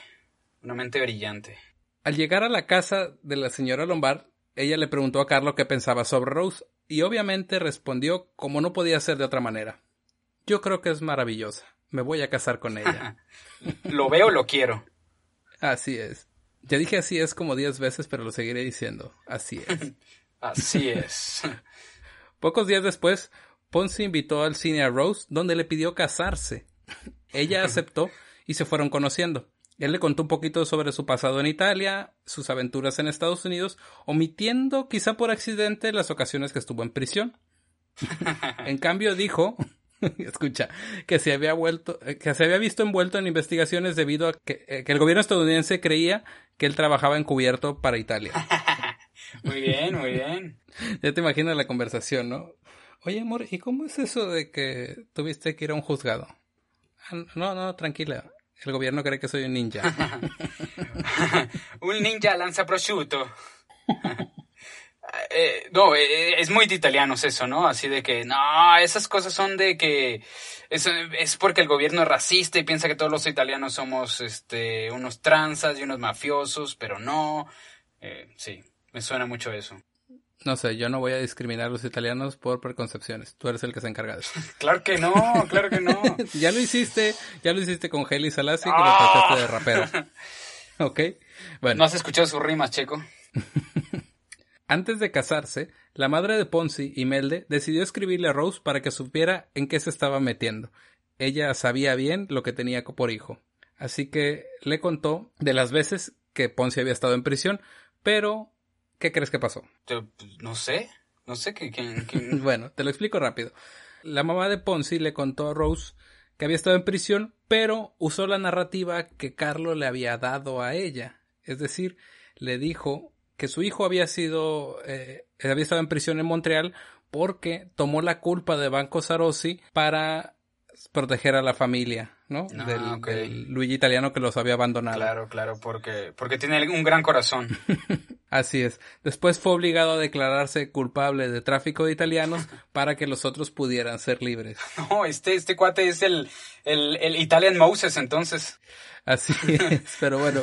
Una mente brillante. Al llegar a la casa de la señora Lombard, ella le preguntó a Carlos qué pensaba sobre Rose y obviamente respondió como no podía ser de otra manera. Yo creo que es maravillosa. Me voy a casar con ella. [laughs] lo veo, lo quiero. Así es. Ya dije así es como diez veces, pero lo seguiré diciendo. Así es. [laughs] así es. [laughs] Pocos días después, Ponce invitó al cine a Rose, donde le pidió casarse. Ella aceptó y se fueron conociendo. Él le contó un poquito sobre su pasado en Italia, sus aventuras en Estados Unidos, omitiendo quizá por accidente las ocasiones que estuvo en prisión. [laughs] en cambio dijo, [laughs] escucha, que se había vuelto, que se había visto envuelto en investigaciones debido a que, eh, que el gobierno estadounidense creía que él trabajaba encubierto para Italia. [laughs] muy bien, muy bien. Ya te imaginas la conversación, ¿no? Oye, amor, ¿y cómo es eso de que tuviste que ir a un juzgado? Ah, no, no, tranquila. El gobierno cree que soy un ninja. [laughs] un ninja lanza prosciutto. [laughs] Eh, no, eh, es muy de italianos eso, ¿no? Así de que, no, esas cosas son de que es, es, porque el gobierno es racista y piensa que todos los italianos somos este, unos tranzas y unos mafiosos, pero no. Eh, sí, me suena mucho eso. No sé, yo no voy a discriminar a los italianos por preconcepciones. Tú eres el que se encarga de eso. [laughs] claro que no, claro que no. [laughs] ya lo hiciste, ya lo hiciste con Heli Salasi, que lo trataste de rapero. [laughs] ok, bueno. ¿No has escuchado sus rimas, Checo? Antes de casarse, la madre de Ponzi, Imelda, decidió escribirle a Rose para que supiera en qué se estaba metiendo. Ella sabía bien lo que tenía por hijo. Así que le contó de las veces que Ponzi había estado en prisión, pero ¿Qué crees que pasó? Pues, no sé, no sé qué. [laughs] bueno, te lo explico rápido. La mamá de Ponzi le contó a Rose que había estado en prisión, pero usó la narrativa que Carlo le había dado a ella. Es decir, le dijo que su hijo había sido, eh, había estado en prisión en Montreal porque tomó la culpa de Banco Sarossi para proteger a la familia, ¿no? Ah, del, Luigi italiano que los había abandonado. Claro, claro, porque, porque tiene un gran corazón. [laughs] Así es. Después fue obligado a declararse culpable de tráfico de italianos [laughs] para que los otros pudieran ser libres. [laughs] No, este, este cuate es el, el, el Italian Moses, entonces. Así es, pero bueno.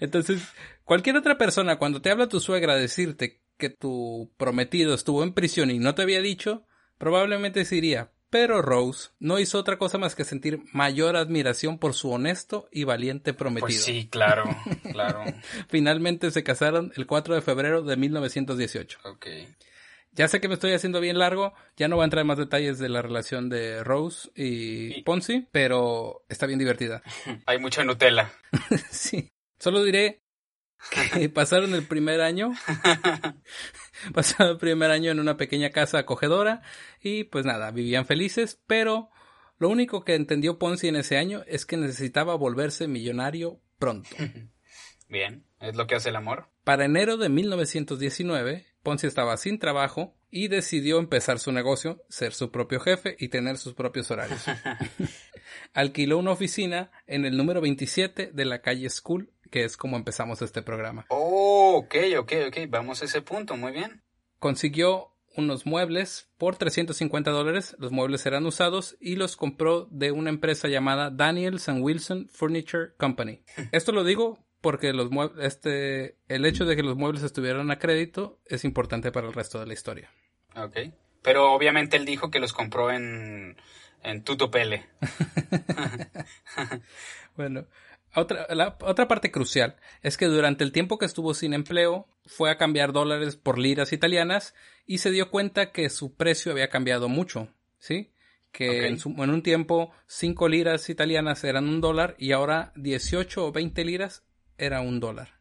Entonces, cualquier otra persona, cuando te habla tu suegra a decirte que tu prometido estuvo en prisión y no te había dicho, probablemente se iría, pero Rose no hizo otra cosa más que sentir mayor admiración por su honesto y valiente prometido. Pues sí, claro, [laughs] claro. Finalmente se casaron el 4 de febrero de 1918. Ok. Ya sé que me estoy haciendo bien largo, ya no voy a entrar en más detalles de la relación de Rose y, y... Ponzi, pero está bien divertida. [laughs] Hay mucha Nutella. [laughs] sí. Solo diré que pasaron el primer año [laughs] pasaron el primer año en una pequeña casa acogedora y pues nada, vivían felices, pero lo único que entendió Ponzi en ese año es que necesitaba volverse millonario pronto. [laughs] Bien, es lo que hace el amor. Para enero de 1919, Ponzi estaba sin trabajo y decidió empezar su negocio, ser su propio jefe y tener sus propios horarios. [laughs] Alquiló una oficina en el número 27 de la calle School que es como empezamos este programa. Oh, ok, ok, ok, vamos a ese punto, muy bien. Consiguió unos muebles por 350 dólares, los muebles eran usados y los compró de una empresa llamada Daniels and Wilson Furniture Company. [laughs] Esto lo digo porque los este, el hecho de que los muebles estuvieran a crédito es importante para el resto de la historia. Ok, pero obviamente él dijo que los compró en, en Tutopele. [laughs] [laughs] bueno, Otra, la, otra parte crucial es que durante el tiempo que estuvo sin empleo fue a cambiar dólares por liras italianas y se dio cuenta que su precio había cambiado mucho, ¿sí? Que en, en, un tiempo 5 liras italianas eran un dólar y ahora 18 o 20 liras era un dólar.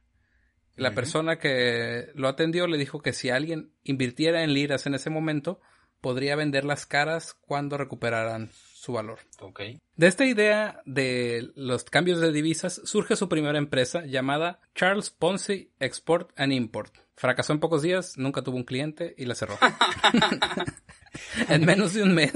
La persona que lo atendió le dijo que si alguien invirtiera en liras en ese momento, podría vender las caras cuando recuperaran su valor. Okay. De esta idea de los cambios de divisas surge su primera empresa llamada Charles Ponzi Export and Import. Fracasó en pocos días, nunca tuvo un cliente y la cerró. [laughs] en menos de un mes.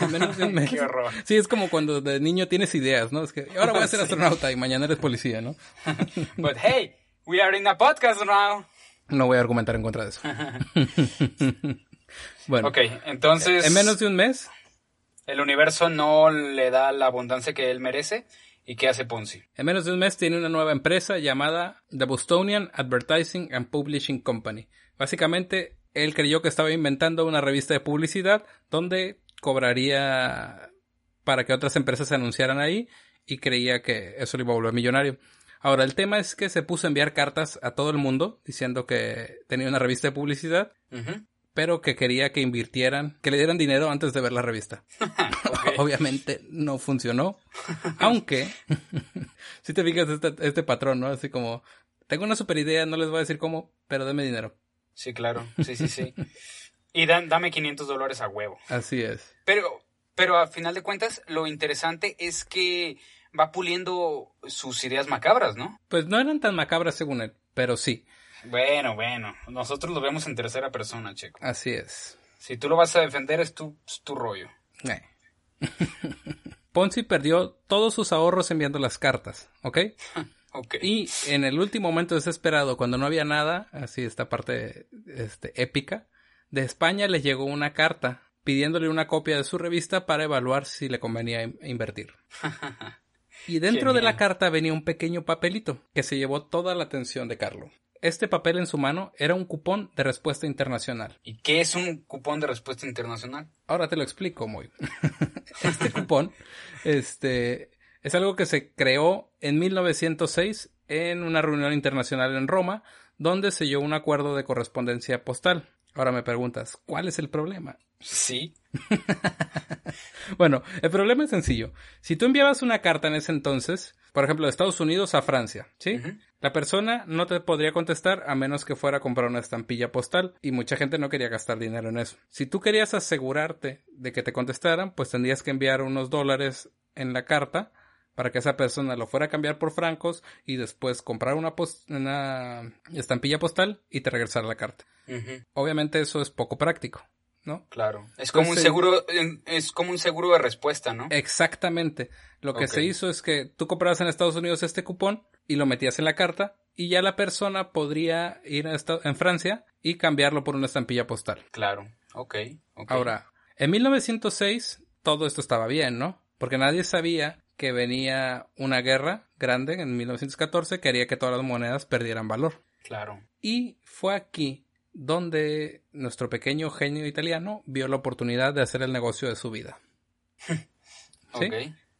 en menos de un mes. Qué horror. Sí, es como cuando de niño tienes ideas, ¿no? Es que ahora voy a ser astronauta y mañana eres policía, ¿no? [laughs] But hey, we are in a podcast now. No voy a argumentar en contra de eso. [laughs] bueno. Ok, entonces. En menos de un mes. El universo no le da la abundancia que él merece. ¿Y qué hace Ponzi? En menos de un mes tiene una nueva empresa llamada The Bostonian Advertising and Publishing Company. Básicamente, él creyó que estaba inventando una revista de publicidad donde cobraría para que otras empresas se anunciaran ahí y creía que eso le iba a volver millonario. Ahora, el tema es que se puso a enviar cartas a todo el mundo diciendo que tenía una revista de publicidad, pero que quería que invirtieran, que le dieran dinero antes de ver la revista. [laughs] Obviamente no funcionó, aunque [laughs] si te fijas este, este patrón, ¿no? Así como, tengo una super idea, no les voy a decir cómo, pero deme dinero. Sí, claro, sí, sí, sí. y dan, dame 500 dólares a huevo. Así es. Pero, pero a final de cuentas, lo interesante es que va puliendo sus ideas macabras, ¿no? Pues no eran tan macabras según él, pero sí. Bueno, bueno, nosotros lo vemos en tercera persona, Checo. Así es. Si tú lo vas a defender es tu, es tu rollo. Eh. [laughs] Ponzi perdió todos sus ahorros enviando las cartas, ¿ok? [laughs] ok. Y en el último momento desesperado, cuando no había nada, así esta parte este, épica, de España le llegó una carta pidiéndole una copia de su revista para evaluar si le convenía invertir. [laughs] Y dentro de la carta venía un pequeño papelito que se llevó toda la atención de Carlo. Este papel en su mano era un cupón de respuesta internacional. ¿Y qué es un cupón de respuesta internacional? Ahora te lo explico, muy. [laughs] este cupón, este, es algo que se creó en 1906 en una reunión internacional en Roma, donde se dio un acuerdo de correspondencia postal. Ahora me preguntas, ¿cuál es el problema? Sí. [laughs] bueno, el problema es sencillo. Si tú enviabas una carta en ese entonces, por ejemplo, de Estados Unidos a Francia, ¿sí? Uh -huh. La persona no te podría contestar a menos que fuera a comprar una estampilla postal y mucha gente no quería gastar dinero en eso. Si tú querías asegurarte de que te contestaran, pues tendrías que enviar unos dólares en la carta para que esa persona lo fuera a cambiar por francos y después comprar una, post una estampilla postal y te regresara la carta. Uh -huh. Obviamente eso es poco práctico. ¿no? Claro. Es como Entonces, un seguro, es como un seguro de respuesta, ¿no? Exactamente. Lo que okay. se hizo es que tú comprabas en Estados Unidos este cupón y lo metías en la carta y ya la persona podría ir a en Francia y cambiarlo por una estampilla postal. Claro. Ok. okay. Ahora, en 1906 todo esto estaba bien, ¿no? Porque nadie sabía que venía una guerra grande en 1914 que haría que todas las monedas perdieran valor. Claro. Y fue aquí donde nuestro pequeño genio italiano vio la oportunidad de hacer el negocio de su vida. [laughs] ¿Sí? Ok,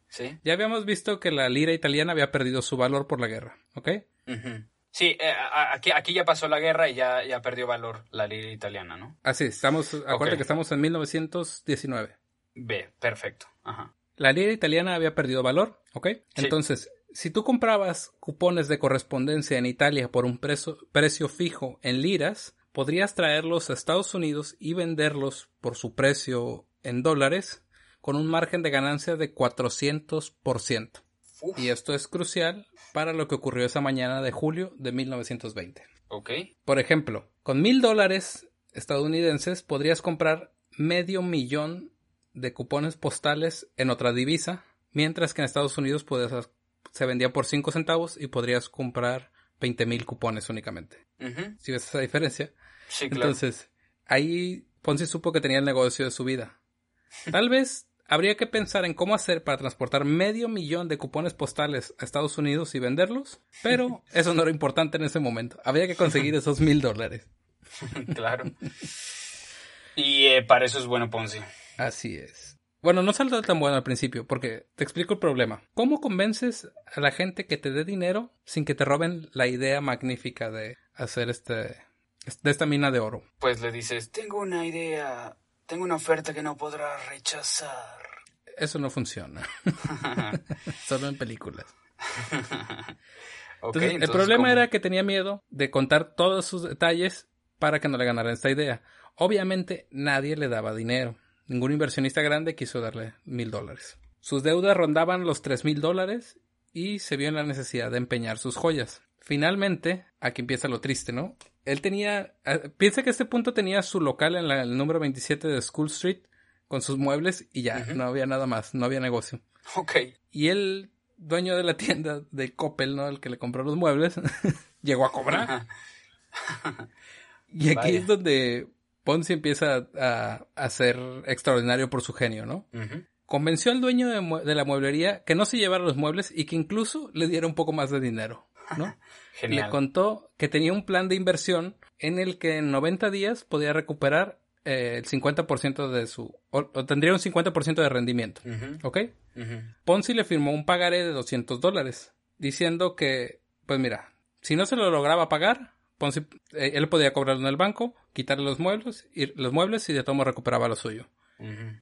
sí. Ya habíamos visto que la lira italiana había perdido su valor por la guerra, ¿ok? Uh -huh. Sí, eh, aquí, aquí ya pasó la guerra y ya, ya perdió valor la lira italiana, ¿no? Así, estamos, acuérdate okay. que estamos en 1919. Ve, perfecto. Ajá. La lira italiana había perdido valor, ¿ok? Sí. Entonces, si tú comprabas cupones de correspondencia en Italia por un precio, precio fijo en liras, podrías traerlos a Estados Unidos y venderlos por su precio en dólares con un margen de ganancia de 400%. Uf. Y esto es crucial para lo que ocurrió esa mañana de julio de 1920. Ok. Por ejemplo, con mil dólares estadounidenses podrías comprar medio millón de cupones postales en otra divisa, mientras que en Estados Unidos podías, se vendía por 5 centavos y podrías comprar 20 mil cupones únicamente. Uh -huh. ¿Sí ves esa diferencia? Sí, claro. Entonces, ahí Ponzi supo que tenía el negocio de su vida. Tal [laughs] vez habría que pensar en cómo hacer para transportar medio millón de cupones postales a Estados Unidos y venderlos, pero [laughs] eso no era importante en ese momento. Había que conseguir esos mil dólares. [laughs] claro. Y eh, para eso es bueno Ponzi. Así es. Bueno, no saldrá tan bueno al principio, porque te explico el problema. ¿Cómo convences a la gente que te dé dinero sin que te roben la idea magnífica de hacer este, de esta mina de oro? Pues le dices, tengo una idea, tengo una oferta que no podrás rechazar. Eso no funciona. [laughs] [laughs] Solo en películas. [laughs] Entonces, el problema era que tenía miedo de contar todos sus detalles para que no le ganaran esta idea. Obviamente nadie le daba dinero. Ningún inversionista grande quiso darle mil dólares. Sus deudas rondaban los tres mil dólares y se vio en la necesidad de empeñar sus joyas. Finalmente, aquí empieza lo triste, ¿no? Él tenía, eh, piensa que a este punto tenía su local en el número 27 de School Street con sus muebles y ya, no había nada más, no había negocio. Ok. Y el dueño de la tienda de Coppel, ¿no? El que le compró los muebles, [laughs] llegó a cobrar. y aquí es donde Ponzi empieza a, ser extraordinario por su genio, ¿no? Convenció al dueño de, la mueblería que no se llevara los muebles y que incluso le diera un poco más de dinero, ¿no? [laughs] Le contó que tenía un plan de inversión en el que en 90 días podía recuperar eh, el 50% de su... O, tendría un 50% de rendimiento, ¿ok? Ponzi le firmó un pagaré de 200 dólares, diciendo que, pues mira, si no se lo lograba pagar, eh, él podía cobrarlo en el banco, quitarle los muebles, y, los muebles y de todo modo recuperaba lo suyo.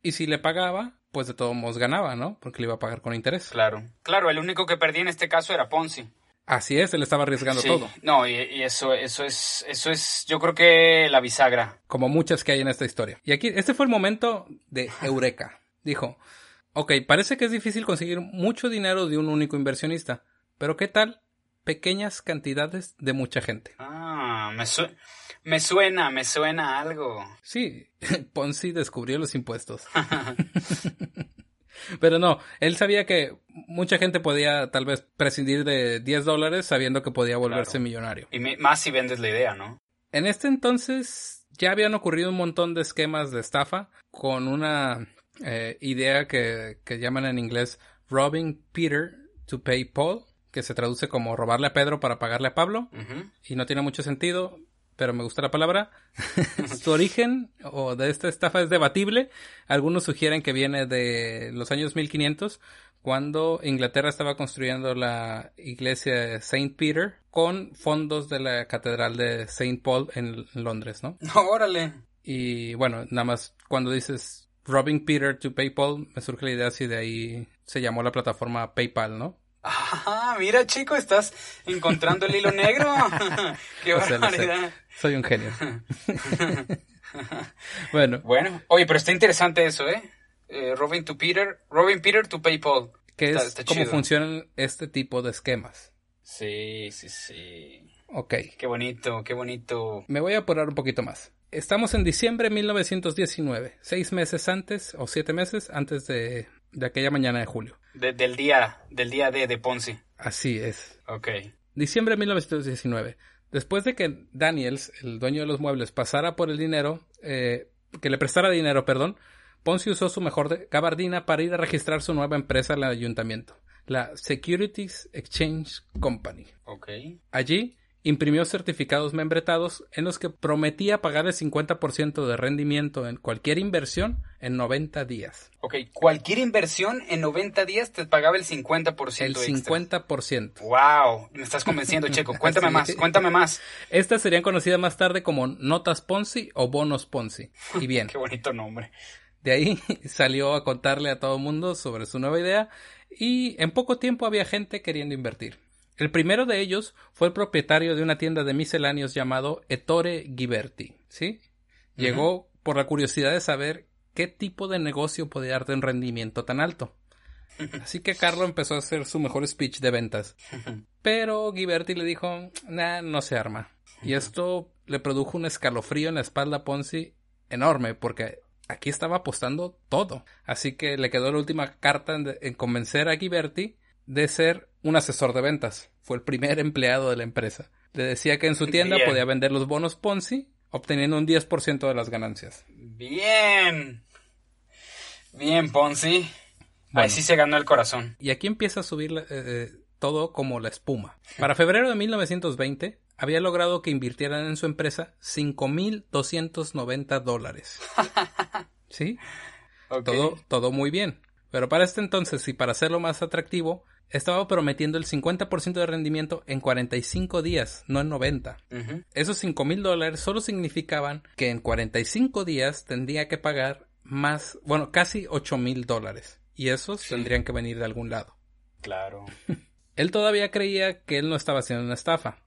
Y si le pagaba, pues de todos modos ganaba, ¿no? Porque le iba a pagar con interés. Claro. Claro, el único que perdía en este caso era Ponzi. Así es, él estaba arriesgando todo. No, y, eso, eso es, eso es, yo creo que la bisagra. Como muchas que hay en esta historia. Y aquí, este fue el momento de Eureka. [laughs] Dijo, ok, parece que es difícil conseguir mucho dinero de un único inversionista, pero ¿qué tal pequeñas cantidades de mucha gente? Ah, me, me suena, me suena algo. Sí, [laughs] Ponzi descubrió los impuestos. [laughs] Pero no, él sabía que mucha gente podía tal vez prescindir de 10 dólares sabiendo que podía volverse millonario. Y más si vendes la idea, ¿no? En este entonces ya habían ocurrido un montón de esquemas de estafa con una eh, idea que, que llaman en inglés robbing Peter to pay Paul, que se traduce como robarle a Pedro para pagarle a Pablo. Y no tiene mucho sentido pero me gusta la palabra. [laughs] Su origen o de esta estafa es debatible. Algunos sugieren que viene de los años 1500, cuando Inglaterra estaba construyendo la iglesia de St. Peter con fondos de la catedral de St. Paul en Londres, ¿no? [laughs] órale. Y bueno, nada más cuando dices robbing Peter to PayPal, me surge la idea si de ahí se llamó la plataforma PayPal, ¿no? Ah, mira chico, estás encontrando el hilo negro. [laughs] Qué barbaridad. Soy un genio. [laughs] bueno. Bueno, oye, pero está interesante eso, ¿eh? eh Robin to Peter, Robin Peter to PayPal. Que es cómo funcionan este tipo de esquemas. Sí, sí, sí. Ok. Qué bonito, qué bonito. Me voy a apurar un poquito más. Estamos en diciembre de 1919, seis meses antes o siete meses antes de de aquella mañana de julio. Del día, del día de, de Ponzi. Así es. Ok. Diciembre de 1919. Después de que Daniels, el dueño de los muebles, pasara por el dinero, eh, que le prestara dinero, perdón, Ponzi usó su mejor gabardina para ir a registrar su nueva empresa en el ayuntamiento, la Securities Exchange Company. Ok. Allí imprimió certificados membretados en los que prometía pagar el 50% de rendimiento en cualquier inversión en 90 días. Ok, cualquier inversión en 90 días te pagaba el 50%. El 50%. Wow, me estás convenciendo, [laughs] Checo. Cuéntame más, cuéntame más. Estas serían conocidas más tarde como notas Ponzi o bonos Ponzi. Y bien. [laughs] Qué bonito nombre. De ahí [laughs] salió a contarle a todo el mundo sobre su nueva idea y en poco tiempo había gente queriendo invertir. El primero de ellos fue el propietario de una tienda de misceláneos llamado Ettore Ghiberti, ¿sí? Llegó por la curiosidad de saber qué tipo de negocio podía darte un rendimiento tan alto. [laughs] Así que Carlo empezó a hacer su mejor speech de ventas. [laughs] Pero Ghiberti le dijo, nah, no se arma. Y esto le produjo un escalofrío en la espalda a Ponzi enorme, porque aquí estaba apostando todo. Así que le quedó la última carta en, convencer a Ghiberti de ser un asesor de ventas. Fue el primer [laughs] empleado de la empresa. Le decía que en su tienda podía vender los bonos Ponzi, obteniendo un 10% de las ganancias. Bien. Bien, Ponzi. Ahí sí se ganó el corazón. Y aquí empieza a subir eh, eh, todo como la espuma. Para febrero de 1920, había logrado que invirtieran en su empresa 5.290 dólares. [laughs] ¿Sí? Todo, todo muy bien. Pero para este entonces y para hacerlo más atractivo, estaba prometiendo el 50% de rendimiento en 45 días, no en 90. Esos 5 mil dólares solo significaban que en 45 días tendría que pagar más, bueno, casi 8 mil dólares. Y esos tendrían que venir de algún lado. Claro. [laughs] él todavía creía que él no estaba haciendo una estafa.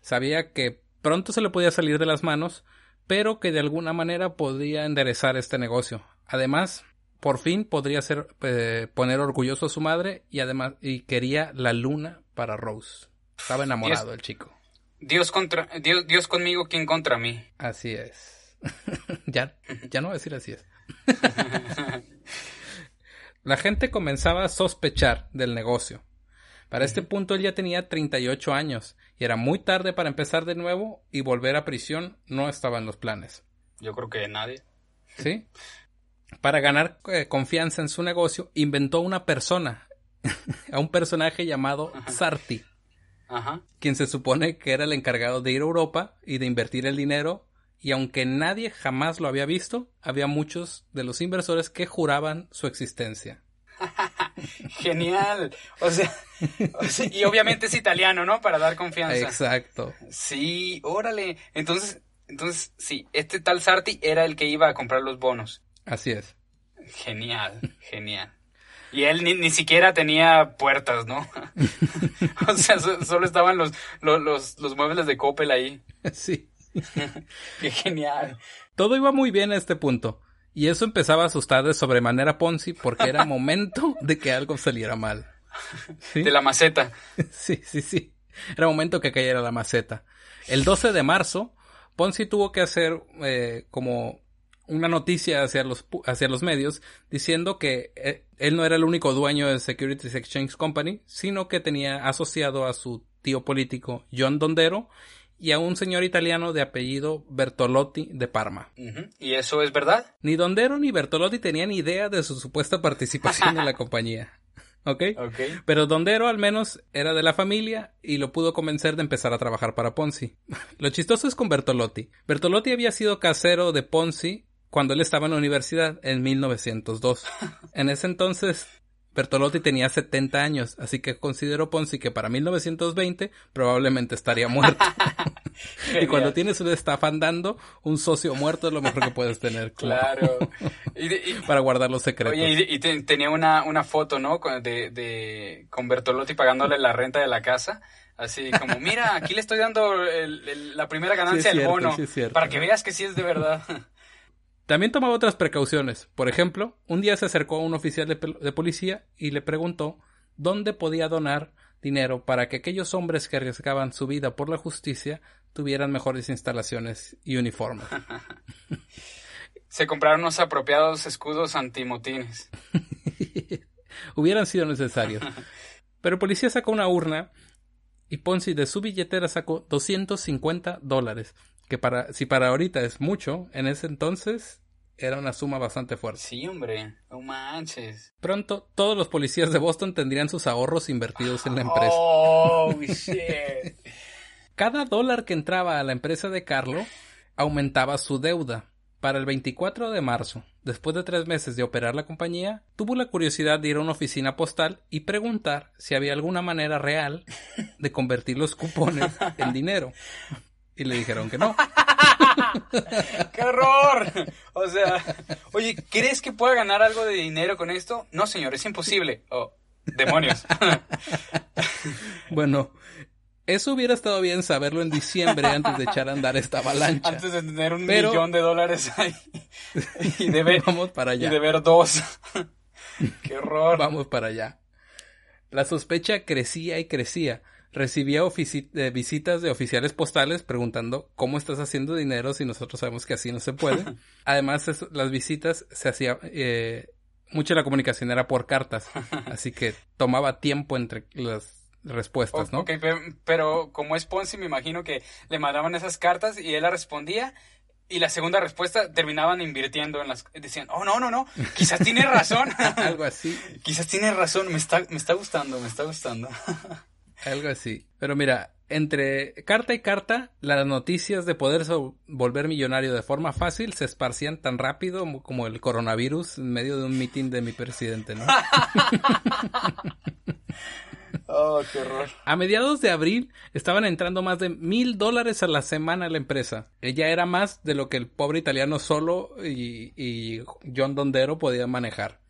Sabía que pronto se le podía salir de las manos, pero que de alguna manera podía enderezar este negocio. Además, por fin podría ser eh, poner orgulloso a su madre y además y quería la luna para Rose. Estaba enamorado el chico. Dios contra Dios, Dios conmigo, ¿quién contra mí? Así es. [laughs] ya, ya no voy a decir así es. [laughs] la gente comenzaba a sospechar del negocio. Para este punto él ya tenía 38 años y era muy tarde para empezar de nuevo y volver a prisión no estaba en los planes. Yo creo que nadie. ¿Sí? [laughs] Para ganar eh, confianza en su negocio, inventó una persona, [laughs] a un personaje llamado Sarti, quien se supone que era el encargado de ir a Europa y de invertir el dinero, y aunque nadie jamás lo había visto, había muchos de los inversores que juraban su existencia. [laughs] Genial. O sea, y obviamente es italiano, ¿no? Para dar confianza. Exacto. Sí, órale. Entonces, entonces, sí, este tal Sarti era el que iba a comprar los bonos. Así es. Genial, genial. Y él ni, siquiera tenía puertas, ¿no? [laughs] o sea, solo estaban los, los, los, muebles de Coppel ahí. [laughs] Sí. Qué genial. Todo iba muy bien a este punto. Y eso empezaba a asustar de sobremanera Ponzi porque era [laughs] momento de que algo saliera mal. De la maceta. Sí, sí, sí. Era momento que cayera la maceta. El 12 de marzo, Ponzi tuvo que hacer eh, como una noticia hacia los, hacia los medios diciendo que eh, él no era el único dueño de Securities Exchange Company, sino que tenía asociado a su tío político John Dondero y a un señor italiano de apellido Bertolotti de Parma. ¿Y eso es verdad? Ni Dondero ni Bertolotti tenían idea de su supuesta participación en la compañía. [laughs] ¿Ok? Pero Dondero al menos era de la familia y lo pudo convencer de empezar a trabajar para Ponzi. [laughs] lo chistoso es con Bertolotti. Bertolotti había sido casero de Ponzi cuando él estaba en la universidad en 1902. [laughs] En ese entonces, Bertolotti tenía 70 años, así que consideró Ponzi que para 1920 probablemente estaría muerto. [laughs] y cuando tienes una estafa andando, un socio muerto es lo mejor que puedes tener. [laughs] Claro. para guardar los secretos. Oye, y, tenía una, una foto, ¿no? De, de, con Bertolotti pagándole la renta de la casa. Así como, mira, aquí le estoy dando la primera ganancia del bono. para que veas que sí es de verdad. También tomaba otras precauciones. Por ejemplo, un día se acercó a un oficial de, policía y le preguntó dónde podía donar dinero para que aquellos hombres que arriesgaban su vida por la justicia tuvieran mejores instalaciones y uniformes. [laughs] se compraron unos apropiados escudos antimotines. [laughs] Hubieran sido necesarios. [laughs] Pero el policía sacó una urna y Ponzi de su billetera sacó 250 dólares, que para, si para ahorita es mucho, en ese entonces era una suma bastante fuerte. Sí, hombre, no manches. Pronto, todos los policías de Boston tendrían sus ahorros invertidos en la empresa. Oh, shit. [laughs] Cada dólar que entraba a la empresa de Carlo aumentaba su deuda. Para el 24 de marzo, después de tres meses de operar la compañía, tuvo la curiosidad de ir a una oficina postal y preguntar si había alguna manera real de convertir los cupones en dinero y le dijeron que no. [laughs] [laughs] ¡Qué horror! O sea, oye, ¿crees que pueda ganar algo de dinero con esto? No, señor, es imposible. Oh, demonios. [laughs] bueno, eso hubiera estado bien saberlo en diciembre antes de echar a andar esta avalancha. Antes de tener un millón de dólares ahí. Y de ver, Vamos para allá. Y de ver dos. [laughs] ¡Qué horror! Vamos para allá. La sospecha crecía y crecía recibía eh, visitas de oficiales postales preguntando cómo estás haciendo dinero si nosotros sabemos que así no se puede. [laughs] Además, las visitas se hacía, eh, mucha la comunicación era por cartas, [laughs] así que tomaba tiempo entre las respuestas, ¿no? Ok, pero, como es Ponzi, me imagino que le mandaban esas cartas y él la respondía y la segunda respuesta terminaban invirtiendo en las decían oh no no no quizás tiene razón [laughs] algo así quizás tiene razón me está me está gustando me está gustando algo así. Pero mira, Entre carta y carta, las noticias de poder volver millonario de forma fácil se esparcían tan rápido como el coronavirus en medio de un mitin de mi presidente, ¿no? [laughs] oh, qué horror. A mediados de abril estaban entrando más de mil dólares a la semana a la empresa. Ella era más de lo que el pobre italiano solo y, y John Dondero podían manejar.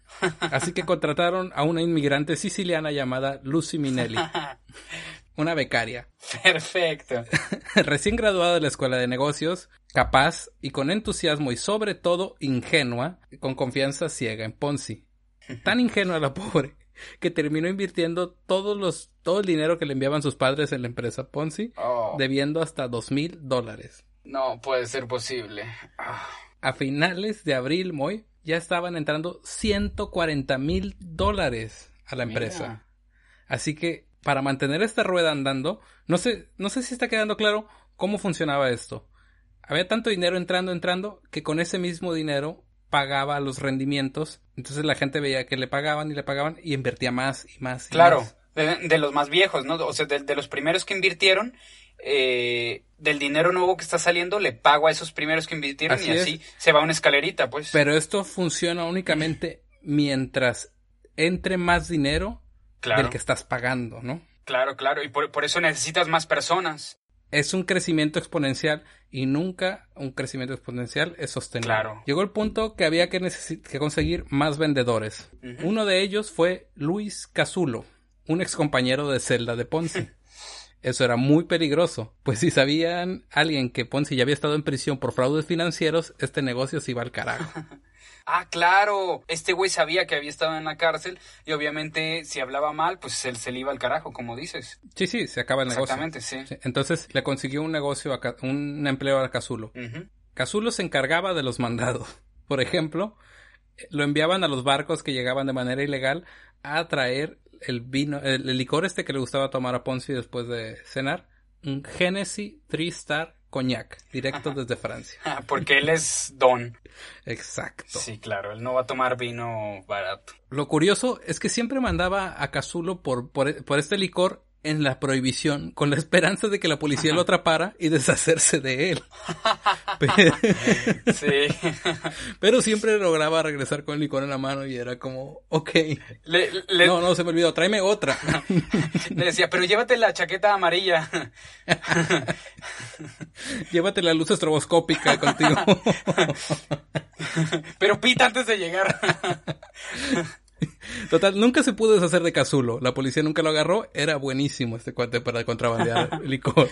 Así que contrataron a una inmigrante siciliana llamada Lucy Minelli. [laughs] una becaria. [laughs] Perfecto. Recién graduada de la escuela de negocios, capaz y con entusiasmo y sobre todo ingenua, con confianza ciega en Ponzi. [laughs] Tan ingenua la pobre que terminó invirtiendo todos los, todo el dinero que le enviaban sus padres en la empresa Ponzi, oh. debiendo hasta dos mil dólares. No puede ser posible. Ah. A finales de abril, Moy, ya estaban entrando 140 mil dólares a la empresa. Así que para mantener esta rueda andando, no sé, no sé si está quedando claro cómo funcionaba esto. Había tanto dinero entrando, entrando, que con ese mismo dinero pagaba los rendimientos. Entonces la gente veía que le pagaban y le pagaban y invertía más y más. claro, De, los más viejos, ¿no? O sea, de, los primeros que invirtieron, eh, del dinero nuevo que está saliendo, le pago a esos primeros que invirtieron y así se va una escalerita, pues. Pero esto funciona únicamente mientras entre más dinero del que estás pagando, ¿no? Claro, claro, y por, eso necesitas más personas. Es un crecimiento exponencial y nunca un crecimiento exponencial es sostenible. Claro. Llegó el punto que había que, que conseguir más vendedores. Uno de ellos fue Luis Casulo, un ex compañero de celda de Ponzi. [laughs] Eso era muy peligroso, pues si sabían alguien que Ponzi ya había estado en prisión por fraudes financieros, este negocio se iba al carajo. [laughs] ah, claro, este güey sabía que había estado en la cárcel y obviamente si hablaba mal, pues él se le iba al carajo, como dices. Sí, sí, se acaba el negocio. Exactamente, sí. Entonces le consiguió un negocio, a, un empleo a Casulo. Casulo se encargaba de los mandados. [laughs] Por ejemplo, lo enviaban a los barcos que llegaban de manera ilegal a traer el vino, el, licor este que le gustaba tomar a Ponzi después de cenar, un Genesis Three Star Cognac, directo desde Francia. [laughs] Porque él es don. Exacto. Sí, claro, él no va a tomar vino barato. Lo curioso es que siempre mandaba a Casulo por, por, por este licor en la prohibición con la esperanza de que la policía lo atrapara y deshacerse de él. [laughs] Pero, sí. Pero siempre lograba regresar con el licor en la mano y era como, ok. No, no, se me olvidó, tráeme otra. [laughs] Le decía, pero llévate la chaqueta amarilla. [laughs] llévate la luz estroboscópica contigo. pero pita antes de llegar. Total, nunca se pudo deshacer de Cazulo. La policía nunca lo agarró. Era buenísimo este cuate para contrabandear [laughs] licor.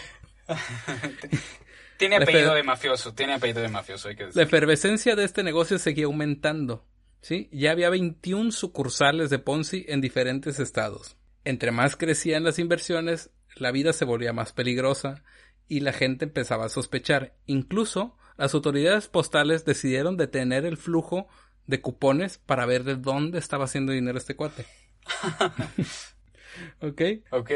tiene apellido de mafioso, tiene apellido de mafioso, hay que La efervescencia de este negocio seguía aumentando. ¿sí? Ya había 21 sucursales de Ponzi en diferentes estados. Entre más crecían las inversiones, la vida se volvía más peligrosa y la gente empezaba a sospechar. Incluso las autoridades postales decidieron detener el flujo de cupones para ver de dónde estaba haciendo dinero este cuate. [laughs] ¿Ok? Ok.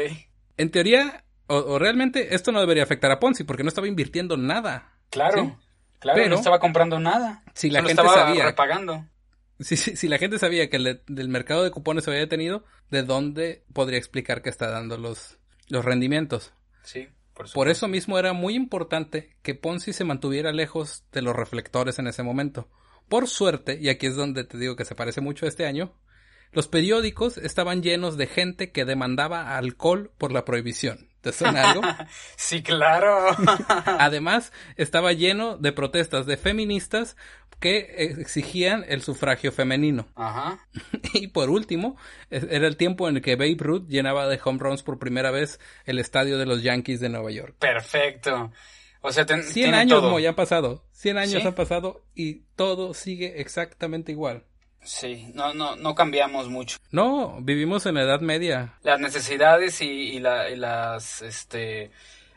En teoría, o, realmente esto no debería afectar a Ponzi porque no estaba invirtiendo nada. Claro. Claro, no estaba comprando nada. Si la gente estaba sabía. Repagando. Si, si, la gente sabía que el del mercado de cupones se había detenido, ¿de dónde podría explicar que está dando los, los rendimientos? Sí. Por, por, eso mismo era muy importante que Ponzi se mantuviera lejos de los reflectores en ese momento. Por suerte, y aquí es donde te digo que se parece mucho a este año, los periódicos estaban llenos de gente que demandaba alcohol por la prohibición. ¿Te suena algo? [laughs] sí, claro. [laughs] Además, estaba lleno de protestas de feministas que exigían el sufragio femenino. Ajá. [laughs] Y por último, era el tiempo en el que Babe Ruth llenaba de home runs por primera vez el estadio de los Yankees de Nueva York. Perfecto. O sea, 100 años como ya han pasado. 100 años han pasado y todo sigue exactamente igual. Sí, no, no, no cambiamos mucho. No, vivimos en la Edad Media. Las necesidades y, las, este,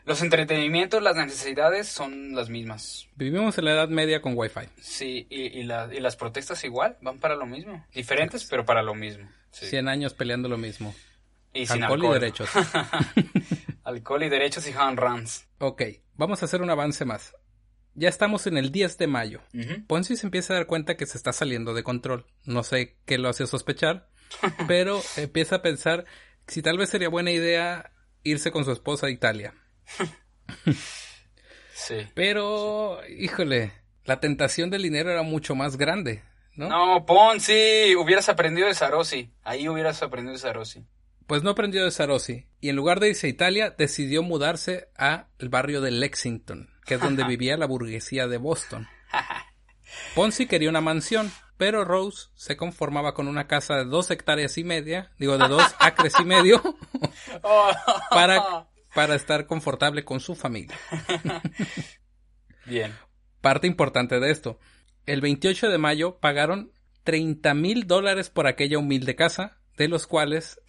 los entretenimientos, las necesidades son las mismas. Vivimos en la Edad Media con Wi-Fi. Sí, y, las protestas igual, van para lo mismo. Diferentes, pero para lo mismo. 100 años peleando lo mismo. Y sin alcohol, y derechos. [laughs] alcohol y derechos y hand runs. Ok, vamos a hacer un avance más. Ya estamos en el 10 de mayo. Ponzi se empieza a dar cuenta que se está saliendo de control. No sé qué lo hace sospechar, [laughs] pero empieza a pensar si tal vez sería buena idea irse con su esposa a Italia. [laughs] sí. Pero, híjole, la tentación del dinero era mucho más grande, ¿no? No, Ponzi, hubieras aprendido de Sarosi. Ahí hubieras aprendido de Sarosi. Pues no aprendió de Sarosi. Y en lugar de irse a Italia, decidió mudarse a el barrio de Lexington, que es donde [laughs] vivía la burguesía de Boston. [laughs] Ponzi quería una mansión, pero Rose se conformaba con una casa de dos hectáreas y media, digo de dos [laughs] acres y medio, para, para estar confortable con su familia. Bien. Parte importante de esto. El 28 de mayo pagaron 30 mil dólares por aquella humilde casa, de los cuales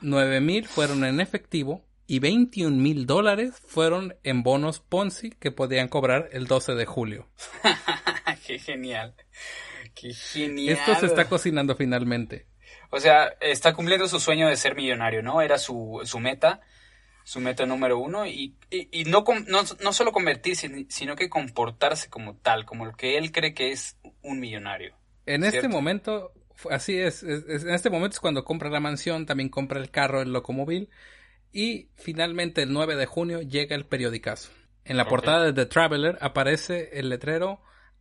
9 mil fueron en efectivo y 21 mil dólares fueron en bonos Ponzi que podían cobrar el 12 de julio. [laughs] Qué genial. Qué genial. Esto se está cocinando finalmente. O sea, está cumpliendo su sueño de ser millonario, ¿no? Era su, su meta, su meta número uno, y, y, no, no, no, solo convertirse, sino que comportarse como tal, como el que él cree que es un millonario. En este momento Así es, en este momento es cuando compra la mansión, también compra el carro, el locomóvil y finalmente el 9 de junio llega el periodicazo. En la portada de The Traveler aparece el letrero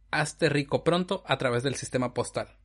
Hazte rico pronto a través del sistema postal.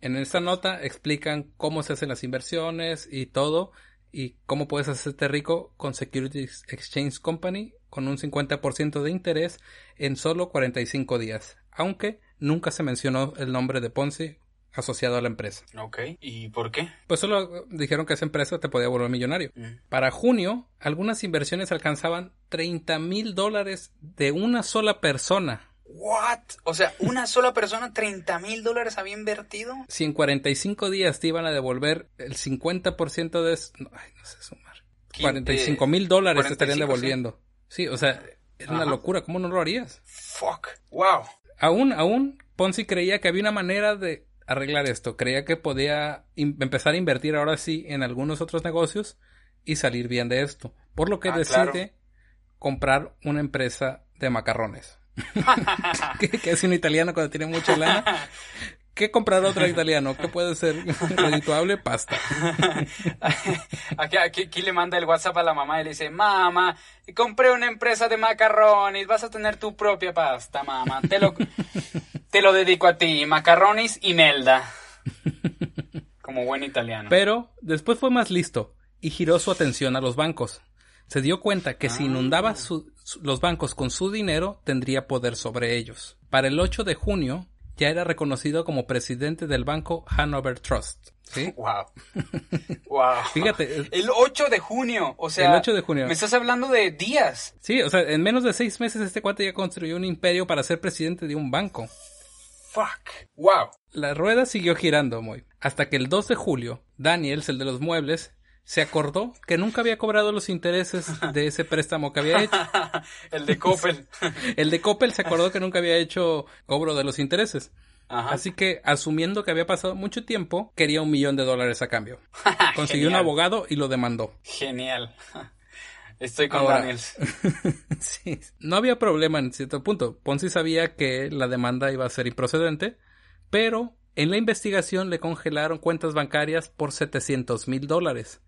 En esta nota explican cómo se hacen las inversiones y todo y cómo puedes hacerte rico con Securities Exchange Company con un 50% de interés en solo 45 días, aunque nunca se mencionó el nombre de Ponzi asociado a la empresa. Ok, ¿y por qué? Pues solo dijeron que esa empresa te podía volver millonario. Mm. Para junio, algunas inversiones alcanzaban 30 mil dólares de una sola persona. ¿What? O sea, una sola persona 30 mil dólares había invertido. Si en 45 días te iban a devolver el 50% de eso. ay, no sé sumar. 45 mil dólares te estarían devolviendo. Sí, o sea, es una locura. ¿Cómo no lo harías? Fuck. Wow. Aún, aún, Ponzi creía que había una manera de arreglar esto. Creía que podía empezar a invertir ahora sí en algunos otros negocios y salir bien de esto. Por lo que ah, decide comprar una empresa de macarrones. [laughs] ¿Qué, es un italiano cuando tiene mucha lana? ¿Qué comprar otro italiano? ¿Qué puede ser [laughs] redituable? Pasta. [laughs] aquí, aquí, le manda el WhatsApp a la mamá y le dice, mamá, compré una empresa de macarrones, vas a tener tu propia pasta, mamá. Te lo, te lo dedico a ti, macarronis y melda. [laughs] Como buen italiano. Pero después fue más listo y giró su atención a los bancos. Se dio cuenta que si ah. inundaba los bancos con su dinero, tendría poder sobre ellos. Para el 8 de junio, ya era reconocido como presidente del banco Hanover Trust. ¿Sí? [laughs] Wow. Wow. Fíjate. El 8 de junio. O sea. El 8 de junio. Me estás hablando de días. Sí, o sea, en menos de seis meses este cuate ya construyó un imperio para ser presidente de un banco. Fuck. Wow. La rueda siguió girando, muy. Hasta que el 2 de julio, Daniels, el de los muebles, se acordó que nunca había cobrado los intereses de ese préstamo que había hecho. [laughs] el de Coppel. [laughs] el de Coppel se acordó que nunca había hecho cobro de los intereses. Así que, asumiendo que había pasado mucho tiempo, quería un millón de dólares a cambio. [laughs] Consiguió un abogado y lo demandó. Genial. Estoy con Daniels. [laughs] sí, no había problema en cierto punto. Ponzi sabía que la demanda iba a ser improcedente, pero en la investigación le congelaron cuentas bancarias por 700 mil dólares.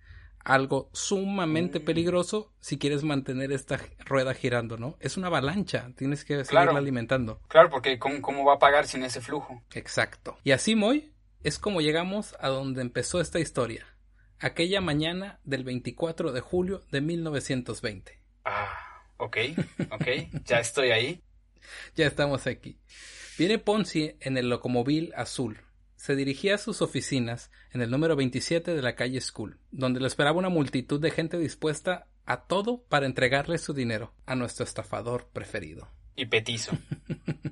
Algo sumamente mm. peligroso si quieres mantener esta rueda girando, ¿no? Es una avalancha, tienes que seguirla alimentando. Claro, porque ¿cómo, ¿cómo, va a pagar sin ese flujo? Exacto. Y así, Moy, es como llegamos a donde empezó esta historia aquella mañana del 24 de julio de 1920. Ah, ok, ok, ya estoy ahí. [laughs] ya estamos aquí. Viene Ponzi en el locomóvil azul. Se dirigía a sus oficinas en el número 27 de la calle School, donde lo esperaba una multitud de gente dispuesta a todo para entregarle su dinero a nuestro estafador preferido. Y petizo.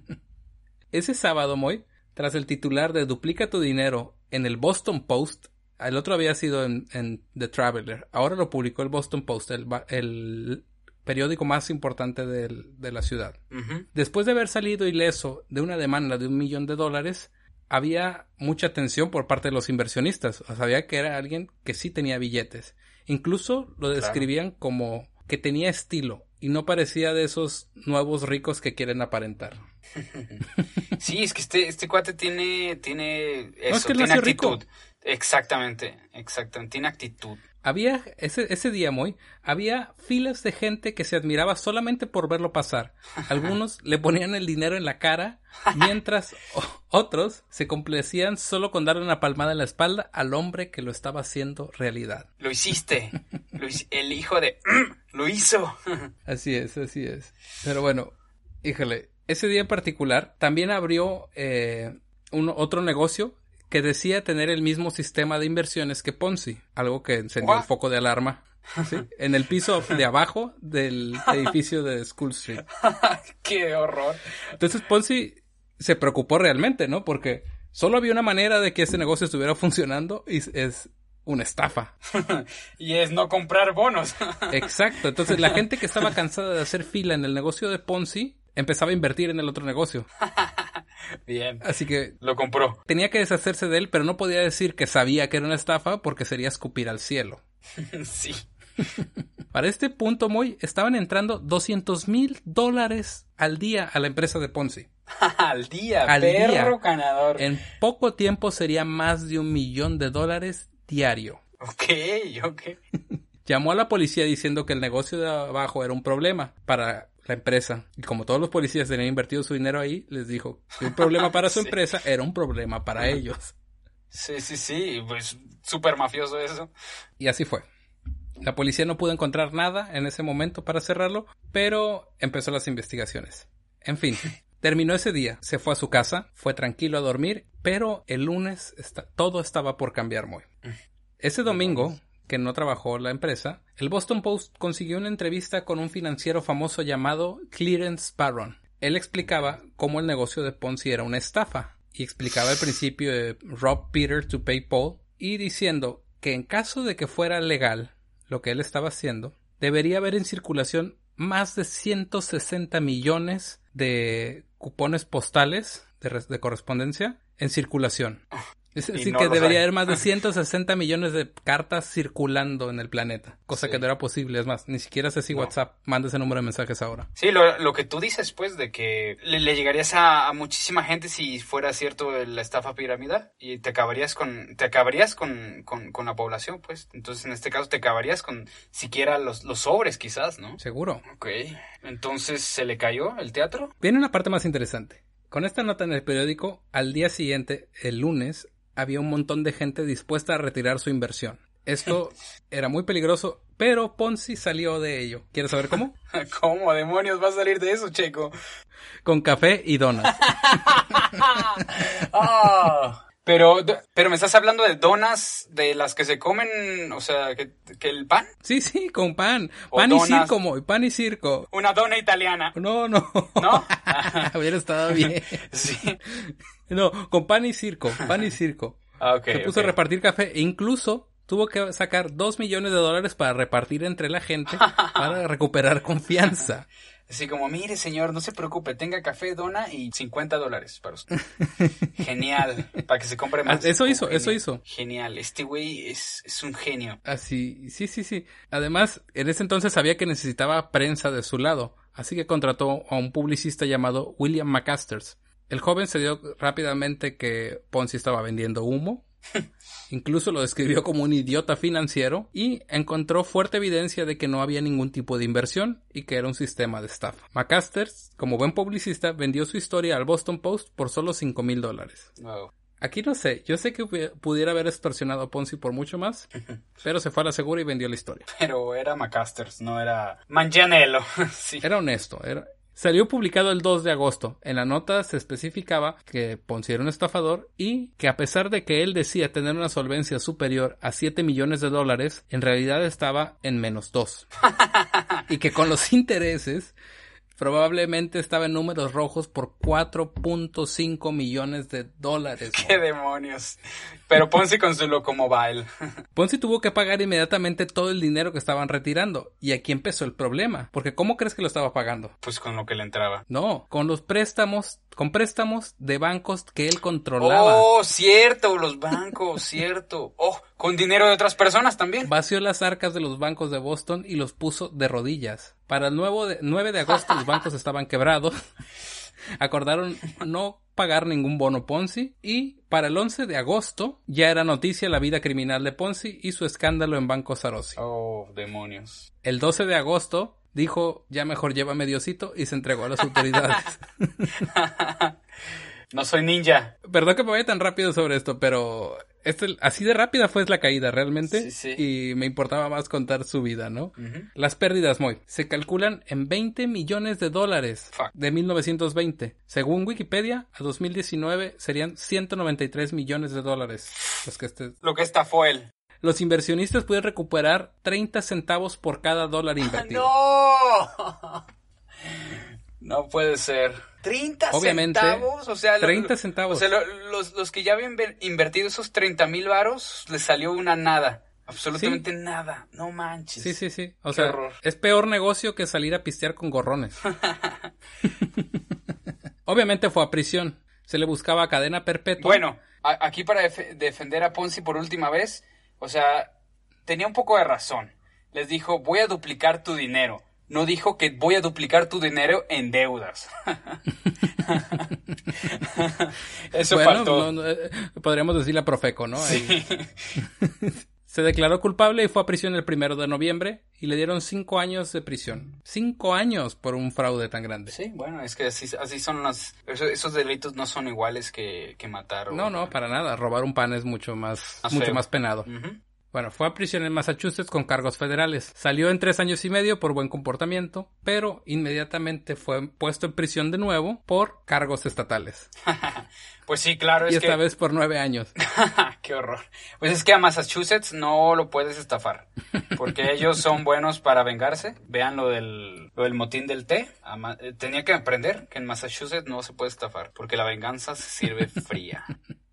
[laughs] Ese sábado, Moy, tras el titular de Duplica tu dinero en el Boston Post, el otro había sido en, The Traveler. Ahora lo publicó el Boston Post, el, periódico más importante de la ciudad. Después de haber salido ileso de una demanda de un millón de dólares, había mucha atención por parte de los inversionistas. O sabía que era alguien que sí tenía billetes. Incluso lo describían como que tenía estilo y no parecía de esos nuevos ricos que quieren aparentar. [laughs] sí, es que este, este cuate tiene, tiene eso, tiene actitud. Exactamente, exactamente. Tiene actitud. Había, ese, ese día, muy, había filas de gente que se admiraba solamente por verlo pasar. [laughs] Algunos le ponían el dinero en la cara, mientras otros se complacían solo con darle una palmada en la espalda al hombre que lo estaba haciendo realidad. Lo hiciste. [laughs] el hijo de... [clears throat] lo hizo. [laughs] así es, así es. Pero bueno, híjole, ese día en particular también abrió eh, un, otro negocio que decía tener el mismo sistema de inversiones que Ponzi, algo que encendió el foco de alarma. [laughs] En el piso de abajo del edificio de School Street. [laughs] ¡Qué horror! Entonces Ponzi se preocupó realmente, ¿no? Porque solo había una manera de que ese negocio estuviera funcionando y es una estafa. [laughs] y es no comprar bonos. Exacto. Entonces la gente que estaba cansada de hacer fila en el negocio de Ponzi empezaba a invertir en el otro negocio. Bien. Así que lo compró. Tenía que deshacerse de él, pero no podía decir que sabía que era una estafa porque sería escupir al cielo. [laughs] sí. Para este punto, Moy, estaban entrando 200 mil dólares al día a la empresa de Ponzi. [laughs] al día, al perro ganador. En poco tiempo sería más de un millón de dólares diario. Ok, ok. [laughs] Llamó a la policía diciendo que el negocio de abajo era un problema para la empresa. Y como todos los policías tenían invertido su dinero ahí, les dijo que un problema para su [laughs] empresa era un problema para ellos. Sí, sí, sí, pues súper mafioso eso. Y así fue. La policía no pudo encontrar nada en ese momento para cerrarlo, pero empezó las investigaciones. En fin, [laughs] terminó ese día, se fue a su casa, fue tranquilo a dormir, pero el lunes todo estaba por cambiar muy. Mm. Ese domingo, que no trabajó la empresa, el Boston Post consiguió una entrevista con un financiero famoso llamado Clarence Barron. Él explicaba cómo el negocio de Ponzi era una estafa y explicaba el principio de Rob Peter to pay Paul y diciendo que en caso de que fuera legal lo que él estaba haciendo, debería haber en circulación más de 160 millones de cupones postales de, de correspondencia en circulación. Es decir, que debería haber más de [laughs] 160 millones de cartas circulando en el planeta, cosa que no era posible. Es más, ni siquiera sé si WhatsApp manda ese número de mensajes ahora. Sí, lo, que tú dices, pues, de que le, llegarías a, muchísima gente si fuera cierto la estafa piramidal y te acabarías con te acabarías con, con, la población, pues. Entonces, en este caso, te acabarías con siquiera los, los sobres, quizás, ¿no? Seguro. Ok. Entonces, ¿se le cayó el teatro? Viene una parte más interesante. Con esta nota en el periódico, al día siguiente, el lunes, había un montón de gente dispuesta a retirar su inversión. Esto [laughs] era muy peligroso, pero Ponzi salió de ello. ¿Quieres saber cómo? [laughs] ¿Cómo demonios va a salir de eso, Checo? Con café y donas. [laughs] Ah, pero, pero me estás hablando de donas de las que se comen, o sea, que, el pan. Sí, sí, con pan. pan y circo, pan y circo. Una dona italiana. No, no. ¿No? Hubiera estado bien. sí. No, con pan y circo, [laughs] pan y circo. Ah, se puso a repartir café e incluso tuvo que sacar dos millones de dólares para repartir entre la gente [laughs] para recuperar confianza. Así como, mire señor, no se preocupe, tenga café, dona y 50 dólares para usted. [laughs] Genial, para que se compre más. Eso hizo, eso hizo. Genial, este güey es, es un genio. Así, sí, sí, sí. Además, en ese entonces sabía que necesitaba prensa de su lado, así que contrató a un publicista llamado William McCasters el joven se dio rápidamente que Ponzi estaba vendiendo humo. [laughs] Incluso lo describió como un idiota financiero y encontró fuerte evidencia de que no había ningún tipo de inversión y que era un sistema de estafa. McCasters, como buen publicista, vendió su historia al Boston Post por solo 5 mil dólares. Aquí no sé, yo sé que pudiera haber extorsionado a Ponzi por mucho más, [laughs] pero se fue a la segura y vendió la historia. Pero era McCasters, no era Mangianello. [laughs] sí. Era honesto, era, Salió publicado el 2 de agosto. En la nota se especificaba que Ponzi era un estafador y que a pesar de que él decía tener una solvencia superior a 7 millones de dólares, en realidad estaba en menos 2. [laughs] y que con los intereses probablemente estaba en números rojos por 4.5 millones de dólares. [laughs] ¡Qué demonios! Pero Ponzi con su locomobile. [laughs] Ponzi tuvo que pagar inmediatamente todo el dinero que estaban retirando. Y aquí empezó el problema. Porque ¿cómo crees que lo estaba pagando? Pues con lo que le entraba. No, con los préstamos, con préstamos de bancos que él controlaba. Oh, cierto, los bancos, cierto. Oh, con dinero de otras personas también. Vació las arcas de los bancos de Boston y los puso de rodillas. Para el nuevo de, 9 de agosto los bancos estaban quebrados. [laughs] Acordaron no pagar ningún bono Ponzi y para el 11 de agosto ya era noticia la vida criminal de Ponzi y su escándalo en Banco Sarosi. Oh, demonios. El 12 de agosto dijo, ya mejor llévame Diosito y se entregó a las autoridades. [laughs] [laughs] no soy ninja. Perdón que me vaya tan rápido sobre esto, pero este, así de rápida fue la caída realmente. Sí, sí. Y me importaba más contar su vida, ¿no? Las pérdidas, Moy, se calculan en 20 millones de dólares Fuck. de 1920. Según Wikipedia, a 2019 serían 193 millones de dólares. Los que este... Lo que estafó él. Los inversionistas pueden recuperar 30 centavos por cada dólar invertido. ¡No! [laughs] No puede ser. 30 Obviamente, centavos, o sea, lo- 30 lo- centavos. O sea, lo- los, los que ya habían ver- invertido esos 30 mil varos, les salió una nada. Absolutamente nada. No manches. Sí, sí, sí. O Qué sea, horror. es peor negocio que salir a pistear con gorrones. [laughs] Obviamente fue a prisión. Se le buscaba cadena perpetua. Bueno, a- aquí para def- defender a Ponzi por última vez, o sea, tenía un poco de razón. Les dijo, voy a duplicar tu dinero. No dijo que voy a duplicar tu dinero en deudas. [laughs] Eso Bueno, faltó. no, no, eh, podríamos decir la Profeco, ¿no? Sí. [laughs] Se declaró culpable y fue a prisión el primero de noviembre y le dieron cinco años de prisión. Cinco años por un fraude tan grande. Sí, bueno, es que así, así son las... Esos, esos delitos no son iguales que, que matar. o- No, no, para nada. Robar un pan es mucho más, Más mucho feo. más penado. Bueno, fue a prisión en Massachusetts con cargos federales. Salió en tres años y medio por buen comportamiento, pero inmediatamente fue puesto en prisión de nuevo por cargos estatales. [laughs] Pues sí, claro, y es esta que... vez por nueve años. [laughs] Qué horror. Pues es que a Massachusetts no lo puedes estafar. Porque [laughs] ellos son buenos para vengarse. Vean lo del, lo del motín del té. Ma- eh, Tenía que aprender que en Massachusetts no se puede estafar. Porque la venganza se sirve fría.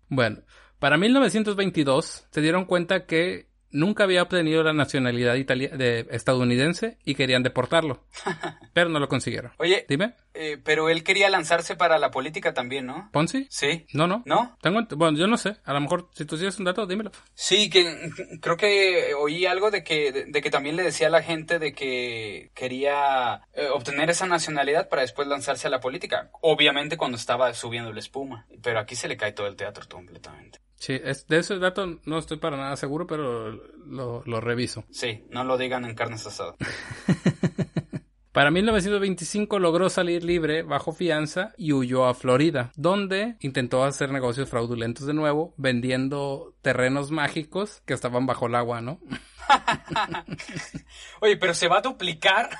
Bueno, para 1922 se dieron cuenta que nunca había obtenido la nacionalidad de estadounidense y querían deportarlo. [laughs] Pero no lo consiguieron. Oye, Dime, eh, pero él quería lanzarse para la política también, ¿no? ¿Ponzi? Sí. No, no. ¿No? Tengo, bueno, yo no sé. A lo mejor si tú tienes un dato, dímelo. Sí, que creo que oí algo de que, de, de que también le decía a la gente de que quería eh, obtener esa nacionalidad para después lanzarse a la política. Obviamente cuando estaba subiendo la espuma. Pero aquí se le cae todo el teatro completamente. Sí, es, de ese dato no estoy para nada seguro, pero lo, lo reviso. Sí, no lo digan en carnes asadas. [laughs] Para 1925 logró salir libre bajo fianza y huyó a Florida, donde intentó hacer negocios fraudulentos de nuevo, vendiendo terrenos mágicos que estaban bajo el agua, ¿no? [laughs] Oye, pero se va a duplicar.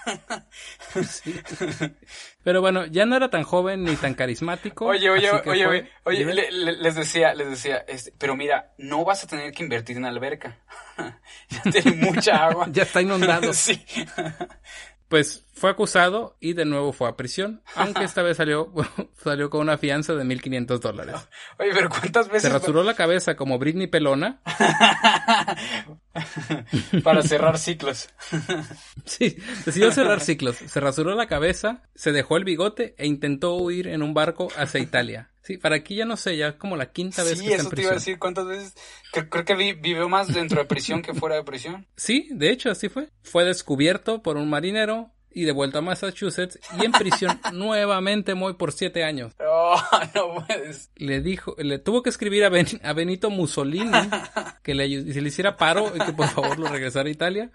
[laughs] Pero bueno, ya no era tan joven ni tan carismático. Oye, oye, oye, fue- oye, oye, Dime. le- le- les decía, les decía, este, pero mira, no vas a tener que invertir en alberca. [laughs] ya tiene mucha agua. Ya está inundado. sí. Pues fue acusado y de nuevo fue a prisión, aunque esta vez salió, [laughs] salió con una fianza de 1.500 dólares. [laughs] Oye, pero ¿cuántas Se veces rasuró la cabeza como Britney Pelona. [laughs] para cerrar ciclos? Sí, decidió cerrar ciclos. Se rasuró la cabeza, se dejó el bigote e intentó huir en un barco hacia Italia. Sí, para aquí ya no sé, ya es como la quinta vez Sí, que está en eso te iba a prisión. decir cuántas veces. Creo, creo que vi- vivió más dentro de prisión que fuera de prisión. [laughs] Sí, de hecho, así fue. Fue descubierto por un marinero y devuelto a Massachusetts y en prisión [laughs] nuevamente muy por siete años. Oh, no puedes. Le dijo, le tuvo que escribir a, Ben- a Benito Mussolini [laughs] que le, le hiciera paro y que por favor lo regresara a Italia.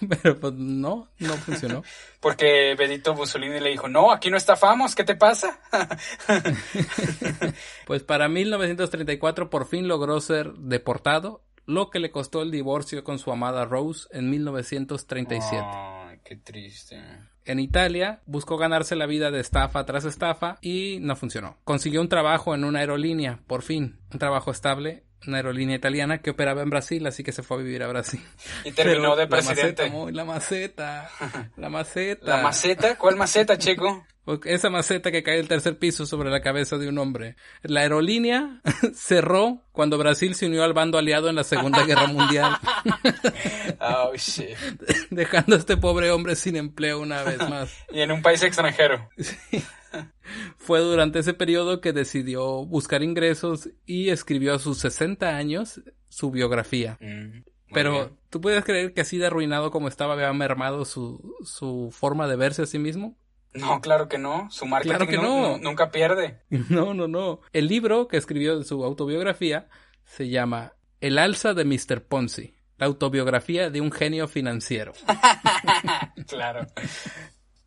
[laughs] Pero pues no, no funcionó. [laughs] Porque Benito Mussolini le dijo, no, aquí no estafamos, ¿qué te pasa? [laughs] Pues para 1934 por fin logró ser deportado, lo que le costó el divorcio con su amada Rose en 1937. Ay, qué triste. En Italia buscó ganarse la vida de estafa tras estafa y no funcionó. Consiguió un trabajo en una aerolínea, por fin, un trabajo estable, una aerolínea italiana que operaba en Brasil, así que se fue a vivir a Brasil. Y terminó Pero de presidente. La maceta, la maceta, la maceta. ¿La maceta? ¿Cuál maceta, Checo? Esa maceta que cae del tercer piso sobre la cabeza de un hombre. La aerolínea [laughs] cerró cuando Brasil se unió al bando aliado en la Segunda Guerra Mundial, [laughs] Oh, shit. [laughs] dejando a este pobre hombre sin empleo una vez más. Y en un país extranjero. [laughs] Fue durante ese periodo que decidió buscar ingresos y escribió a sus 60 años su biografía. Mm, Pero bien. tú puedes creer que así de arruinado como estaba había mermado su, su forma de verse a sí mismo. No, claro que no. Su marketing Claro que no. nu- nunca pierde. [laughs] No, no, no. El libro que escribió de su autobiografía se llama El alza de Mr. Ponzi, la autobiografía de un genio financiero. [laughs] claro.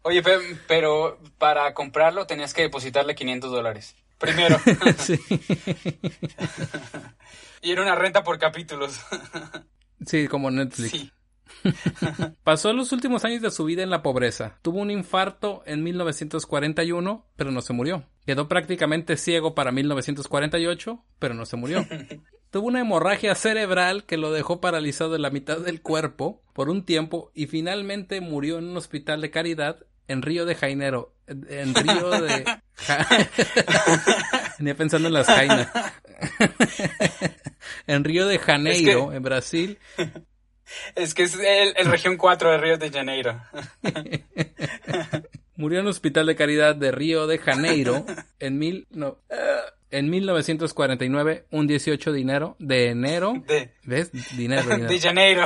Oye, pe- pero para comprarlo tenías que depositarle 500 dólares. Primero. [laughs] sí. [laughs] y era una renta por capítulos. sí, como Netflix. sí. [laughs] Pasó los últimos años de su vida en la pobreza. Tuvo un infarto en 1941, pero no se murió. Quedó prácticamente ciego para 1948, pero no se murió. Tuvo una hemorragia cerebral que lo dejó paralizado en la mitad del cuerpo por un tiempo y finalmente murió en un hospital de caridad en Río de Janeiro. En Río de... Venía [laughs] pensando en las jainas. [laughs] en Río de Janeiro, en Brasil, Es que es el, el región 4 de Río de Janeiro. Murió en un hospital de caridad de Río de Janeiro en mil no, en 1949, un 18 de enero, de enero, De, ¿ves? Dinero, [laughs] dinero. de Janeiro.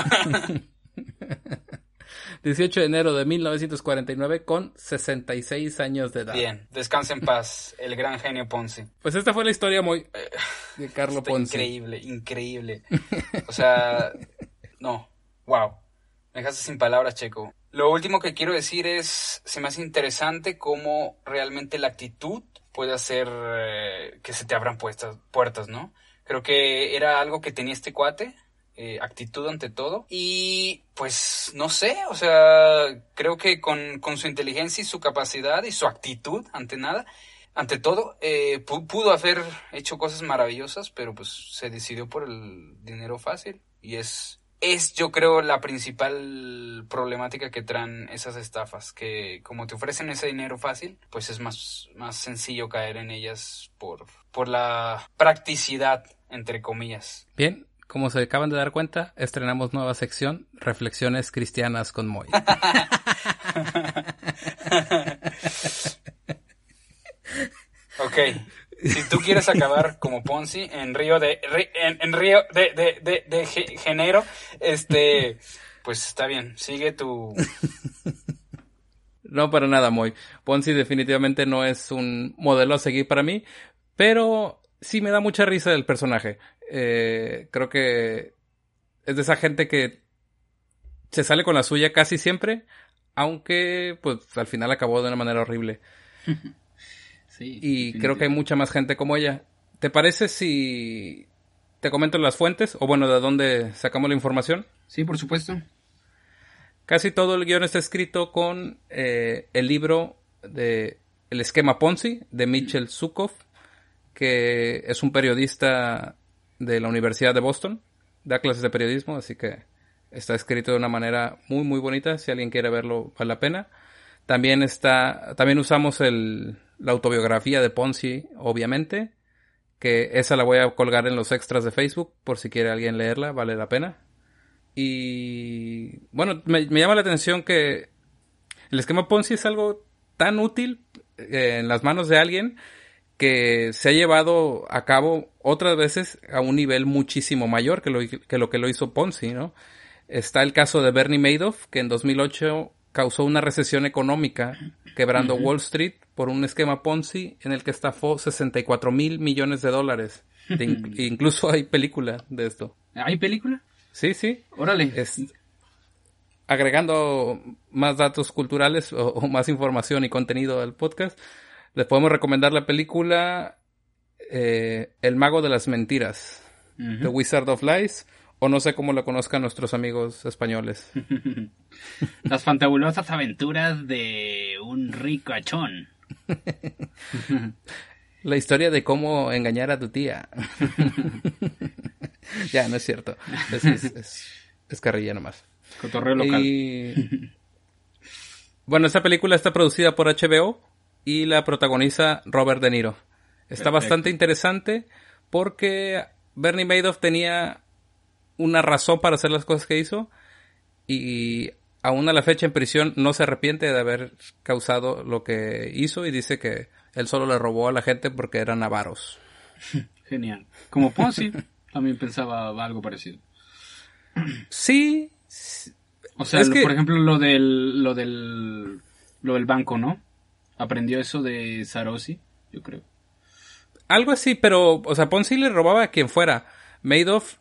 18 de enero de 1949 con 66 años de edad. Bien, descansa en paz, el gran genio Ponzi. Pues esta fue la historia muy de Carlo Está Ponzi. Increíble, increíble. [laughs] O sea, no, wow. Me dejaste sin palabras, Checo. Lo último que quiero decir es, se me hace interesante cómo realmente la actitud puede hacer eh, que se te abran puestas, puertas, ¿no? Creo que era algo que tenía este cuate, eh, actitud ante todo. Y pues no sé, o sea, creo que con, con su inteligencia y su capacidad y su actitud ante nada, ante todo, eh, pu- pudo haber hecho cosas maravillosas, pero pues se decidió por el dinero fácil. Y es, es yo creo la principal problemática que traen esas estafas, que como te ofrecen ese dinero fácil, pues es más, más sencillo caer en ellas por, por la practicidad, entre comillas. Bien, como se acaban de dar cuenta, estrenamos nueva sección, Reflexiones Cristianas con Moy. Ok. Si tú quieres acabar como Ponzi en Río de en, en Río de, de, de, de Ge- Janeiro, este pues está bien, sigue tu [laughs] No, para nada, Moy. Ponzi definitivamente no es un modelo a seguir para mí, pero sí me da mucha risa el personaje. Eh, creo que es de esa gente que se sale con la suya casi siempre, aunque pues al final acabó de una manera horrible. [laughs] Sí. Y creo que hay mucha más gente como ella. ¿Te parece si te comento las fuentes? O bueno, de dónde sacamos la información. Sí, por supuesto. Casi todo el guion está escrito con eh, el libro de El esquema Ponzi de Mitchell Sukov, que es un periodista de la Universidad de Boston, da clases de periodismo, así que está escrito de una manera muy muy bonita, si alguien quiere verlo vale la pena. También está también usamos el, la autobiografía de Ponzi, obviamente, que esa la voy a colgar en los extras de Facebook por si quiere alguien leerla, vale la pena. Y bueno, me, me llama la atención que el esquema Ponzi es algo tan útil eh, en las manos de alguien que se ha llevado a cabo otras veces a un nivel muchísimo mayor que lo que, lo, que lo hizo Ponzi, ¿no? Está el caso de Bernie Madoff, que en 2008 causó una recesión económica, quebrando uh -huh. Wall Street por un esquema Ponzi en el que estafó 64 mil millones de dólares. De in [laughs] incluso hay película de esto. ¿Hay película? Sí, sí. Órale. Es, agregando más datos culturales o, o, más información y contenido al podcast, les podemos recomendar la película eh, El Mago de las Mentiras, uh -huh. The Wizard of Lies, o no sé cómo la conozcan nuestros amigos españoles. [laughs] Las fantabulosas aventuras de un ricachón. [laughs] La historia de cómo engañar a tu tía. [laughs] ya, no es cierto. Es, es, es, es carrilla nomás. Cotorreo local. Y... Bueno, esta película está producida por HBO y la protagoniza Robert De Niro. Está Perfecto. bastante interesante porque Bernie Madoff tenía una razón para hacer las cosas que hizo y aún a la fecha en prisión no se arrepiente de haber causado lo que hizo y dice que él solo le robó a la gente porque eran avaros. [laughs] Genial. Como Ponzi también pensaba algo parecido. Sí. O sea, que... por ejemplo, lo del, lo del, lo del banco, ¿no? Aprendió eso de Sarosi, yo creo. Algo así, pero, o sea, Ponzi le robaba a quien fuera. Madoff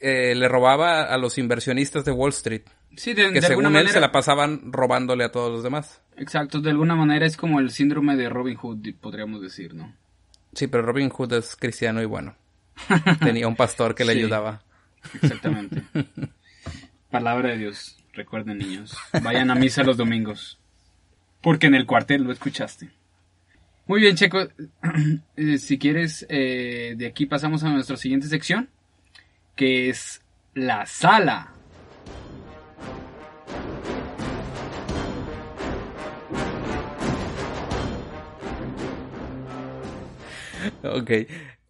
eh, le robaba a los inversionistas de Wall Street. Sí, de, que de según alguna él manera. se la pasaban robándole a todos los demás. Exacto, de alguna manera es como el síndrome de Robin Hood, podríamos decir, ¿no? Sí, pero Robin Hood es cristiano y bueno. [laughs] Tenía un pastor que le Sí. ayudaba. Exactamente. [laughs] Palabra de Dios. Recuerden, niños. Vayan a misa los domingos. Porque en el cuartel lo escuchaste. Muy bien, Checo. [clears throat] Eh, si quieres, eh, de aquí pasamos a nuestra siguiente sección. Que es la sala. Ok.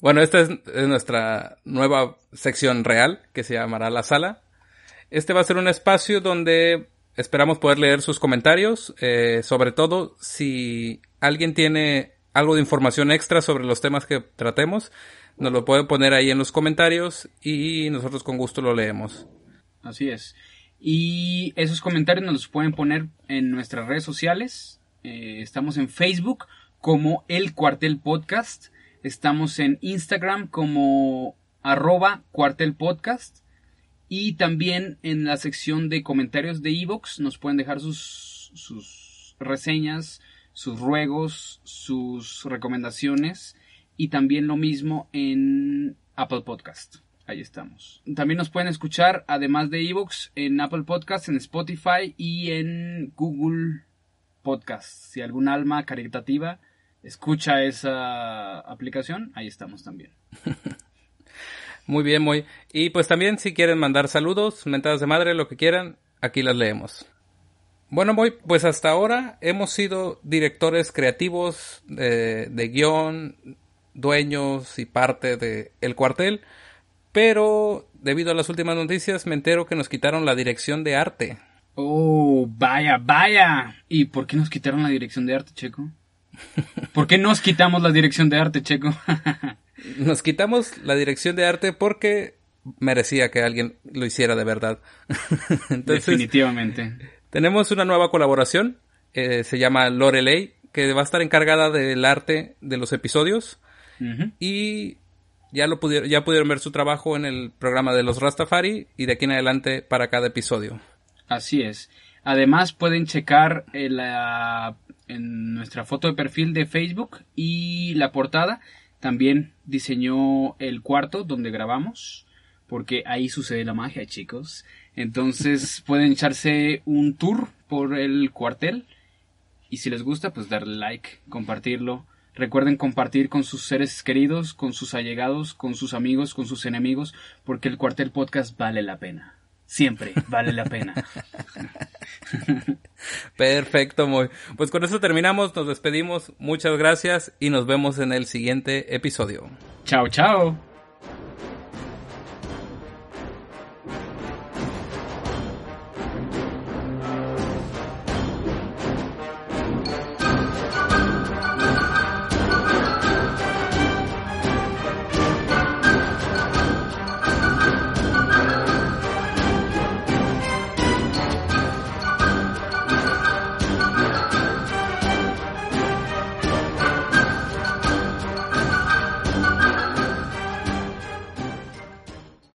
Bueno, esta es, es nuestra nueva sección real que se llamará La Sala. Este va a ser un espacio donde esperamos poder leer sus comentarios, eh, sobre todo si alguien tiene algo de información extra sobre los temas que tratemos, nos lo puede poner ahí en los comentarios y nosotros con gusto lo leemos. Así es. Y esos comentarios nos los pueden poner en nuestras redes sociales. Eh, estamos en Facebook como El Cuartel Podcast. Estamos en Instagram como arroba cuartel podcast. Y también en la sección de comentarios de Evox nos pueden dejar sus, sus reseñas, sus ruegos, sus recomendaciones. Y también lo mismo en Apple Podcast. Ahí estamos. También nos pueden escuchar, además de Evox, en Apple Podcast, en Spotify y en Google Podcast. Si algún alma caritativa escucha esa aplicación, ahí estamos también. [laughs] Muy bien, muy. Y pues también si quieren mandar saludos, mentadas de madre, lo que quieran, aquí las leemos. Bueno, muy, pues hasta ahora hemos sido directores creativos eh, de guion, dueños y parte de El Cuartel, pero debido a las últimas noticias me entero que nos quitaron la dirección de arte. Oh, vaya, vaya. ¿Y por qué nos quitaron la dirección de arte, Checo? ¿Por qué nos quitamos la dirección de arte, Checo? [laughs] Nos quitamos la dirección de arte porque merecía que alguien lo hiciera de verdad. [laughs] Entonces, Definitivamente. Tenemos una nueva colaboración, eh, se llama Lorelei, que va a estar encargada del arte de los episodios y ya lo pudieron, ya pudieron ver su trabajo en el programa de los Rastafari y de aquí en adelante para cada episodio. Así es. Además pueden checar en, la- en nuestra foto de perfil de Facebook y la portada. También diseñó el cuarto donde grabamos, porque ahí sucede la magia, chicos. Entonces [laughs] pueden echarse un tour por el cuartel y si les gusta, pues darle like, compartirlo. Recuerden compartir con sus seres queridos, con sus allegados, con sus amigos, con sus enemigos, porque el cuartel podcast vale la pena. Siempre vale la pena. [laughs] Perfecto, muy. Pues con eso terminamos, nos despedimos, muchas gracias y nos vemos en el siguiente episodio. Chao, chao.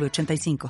906985.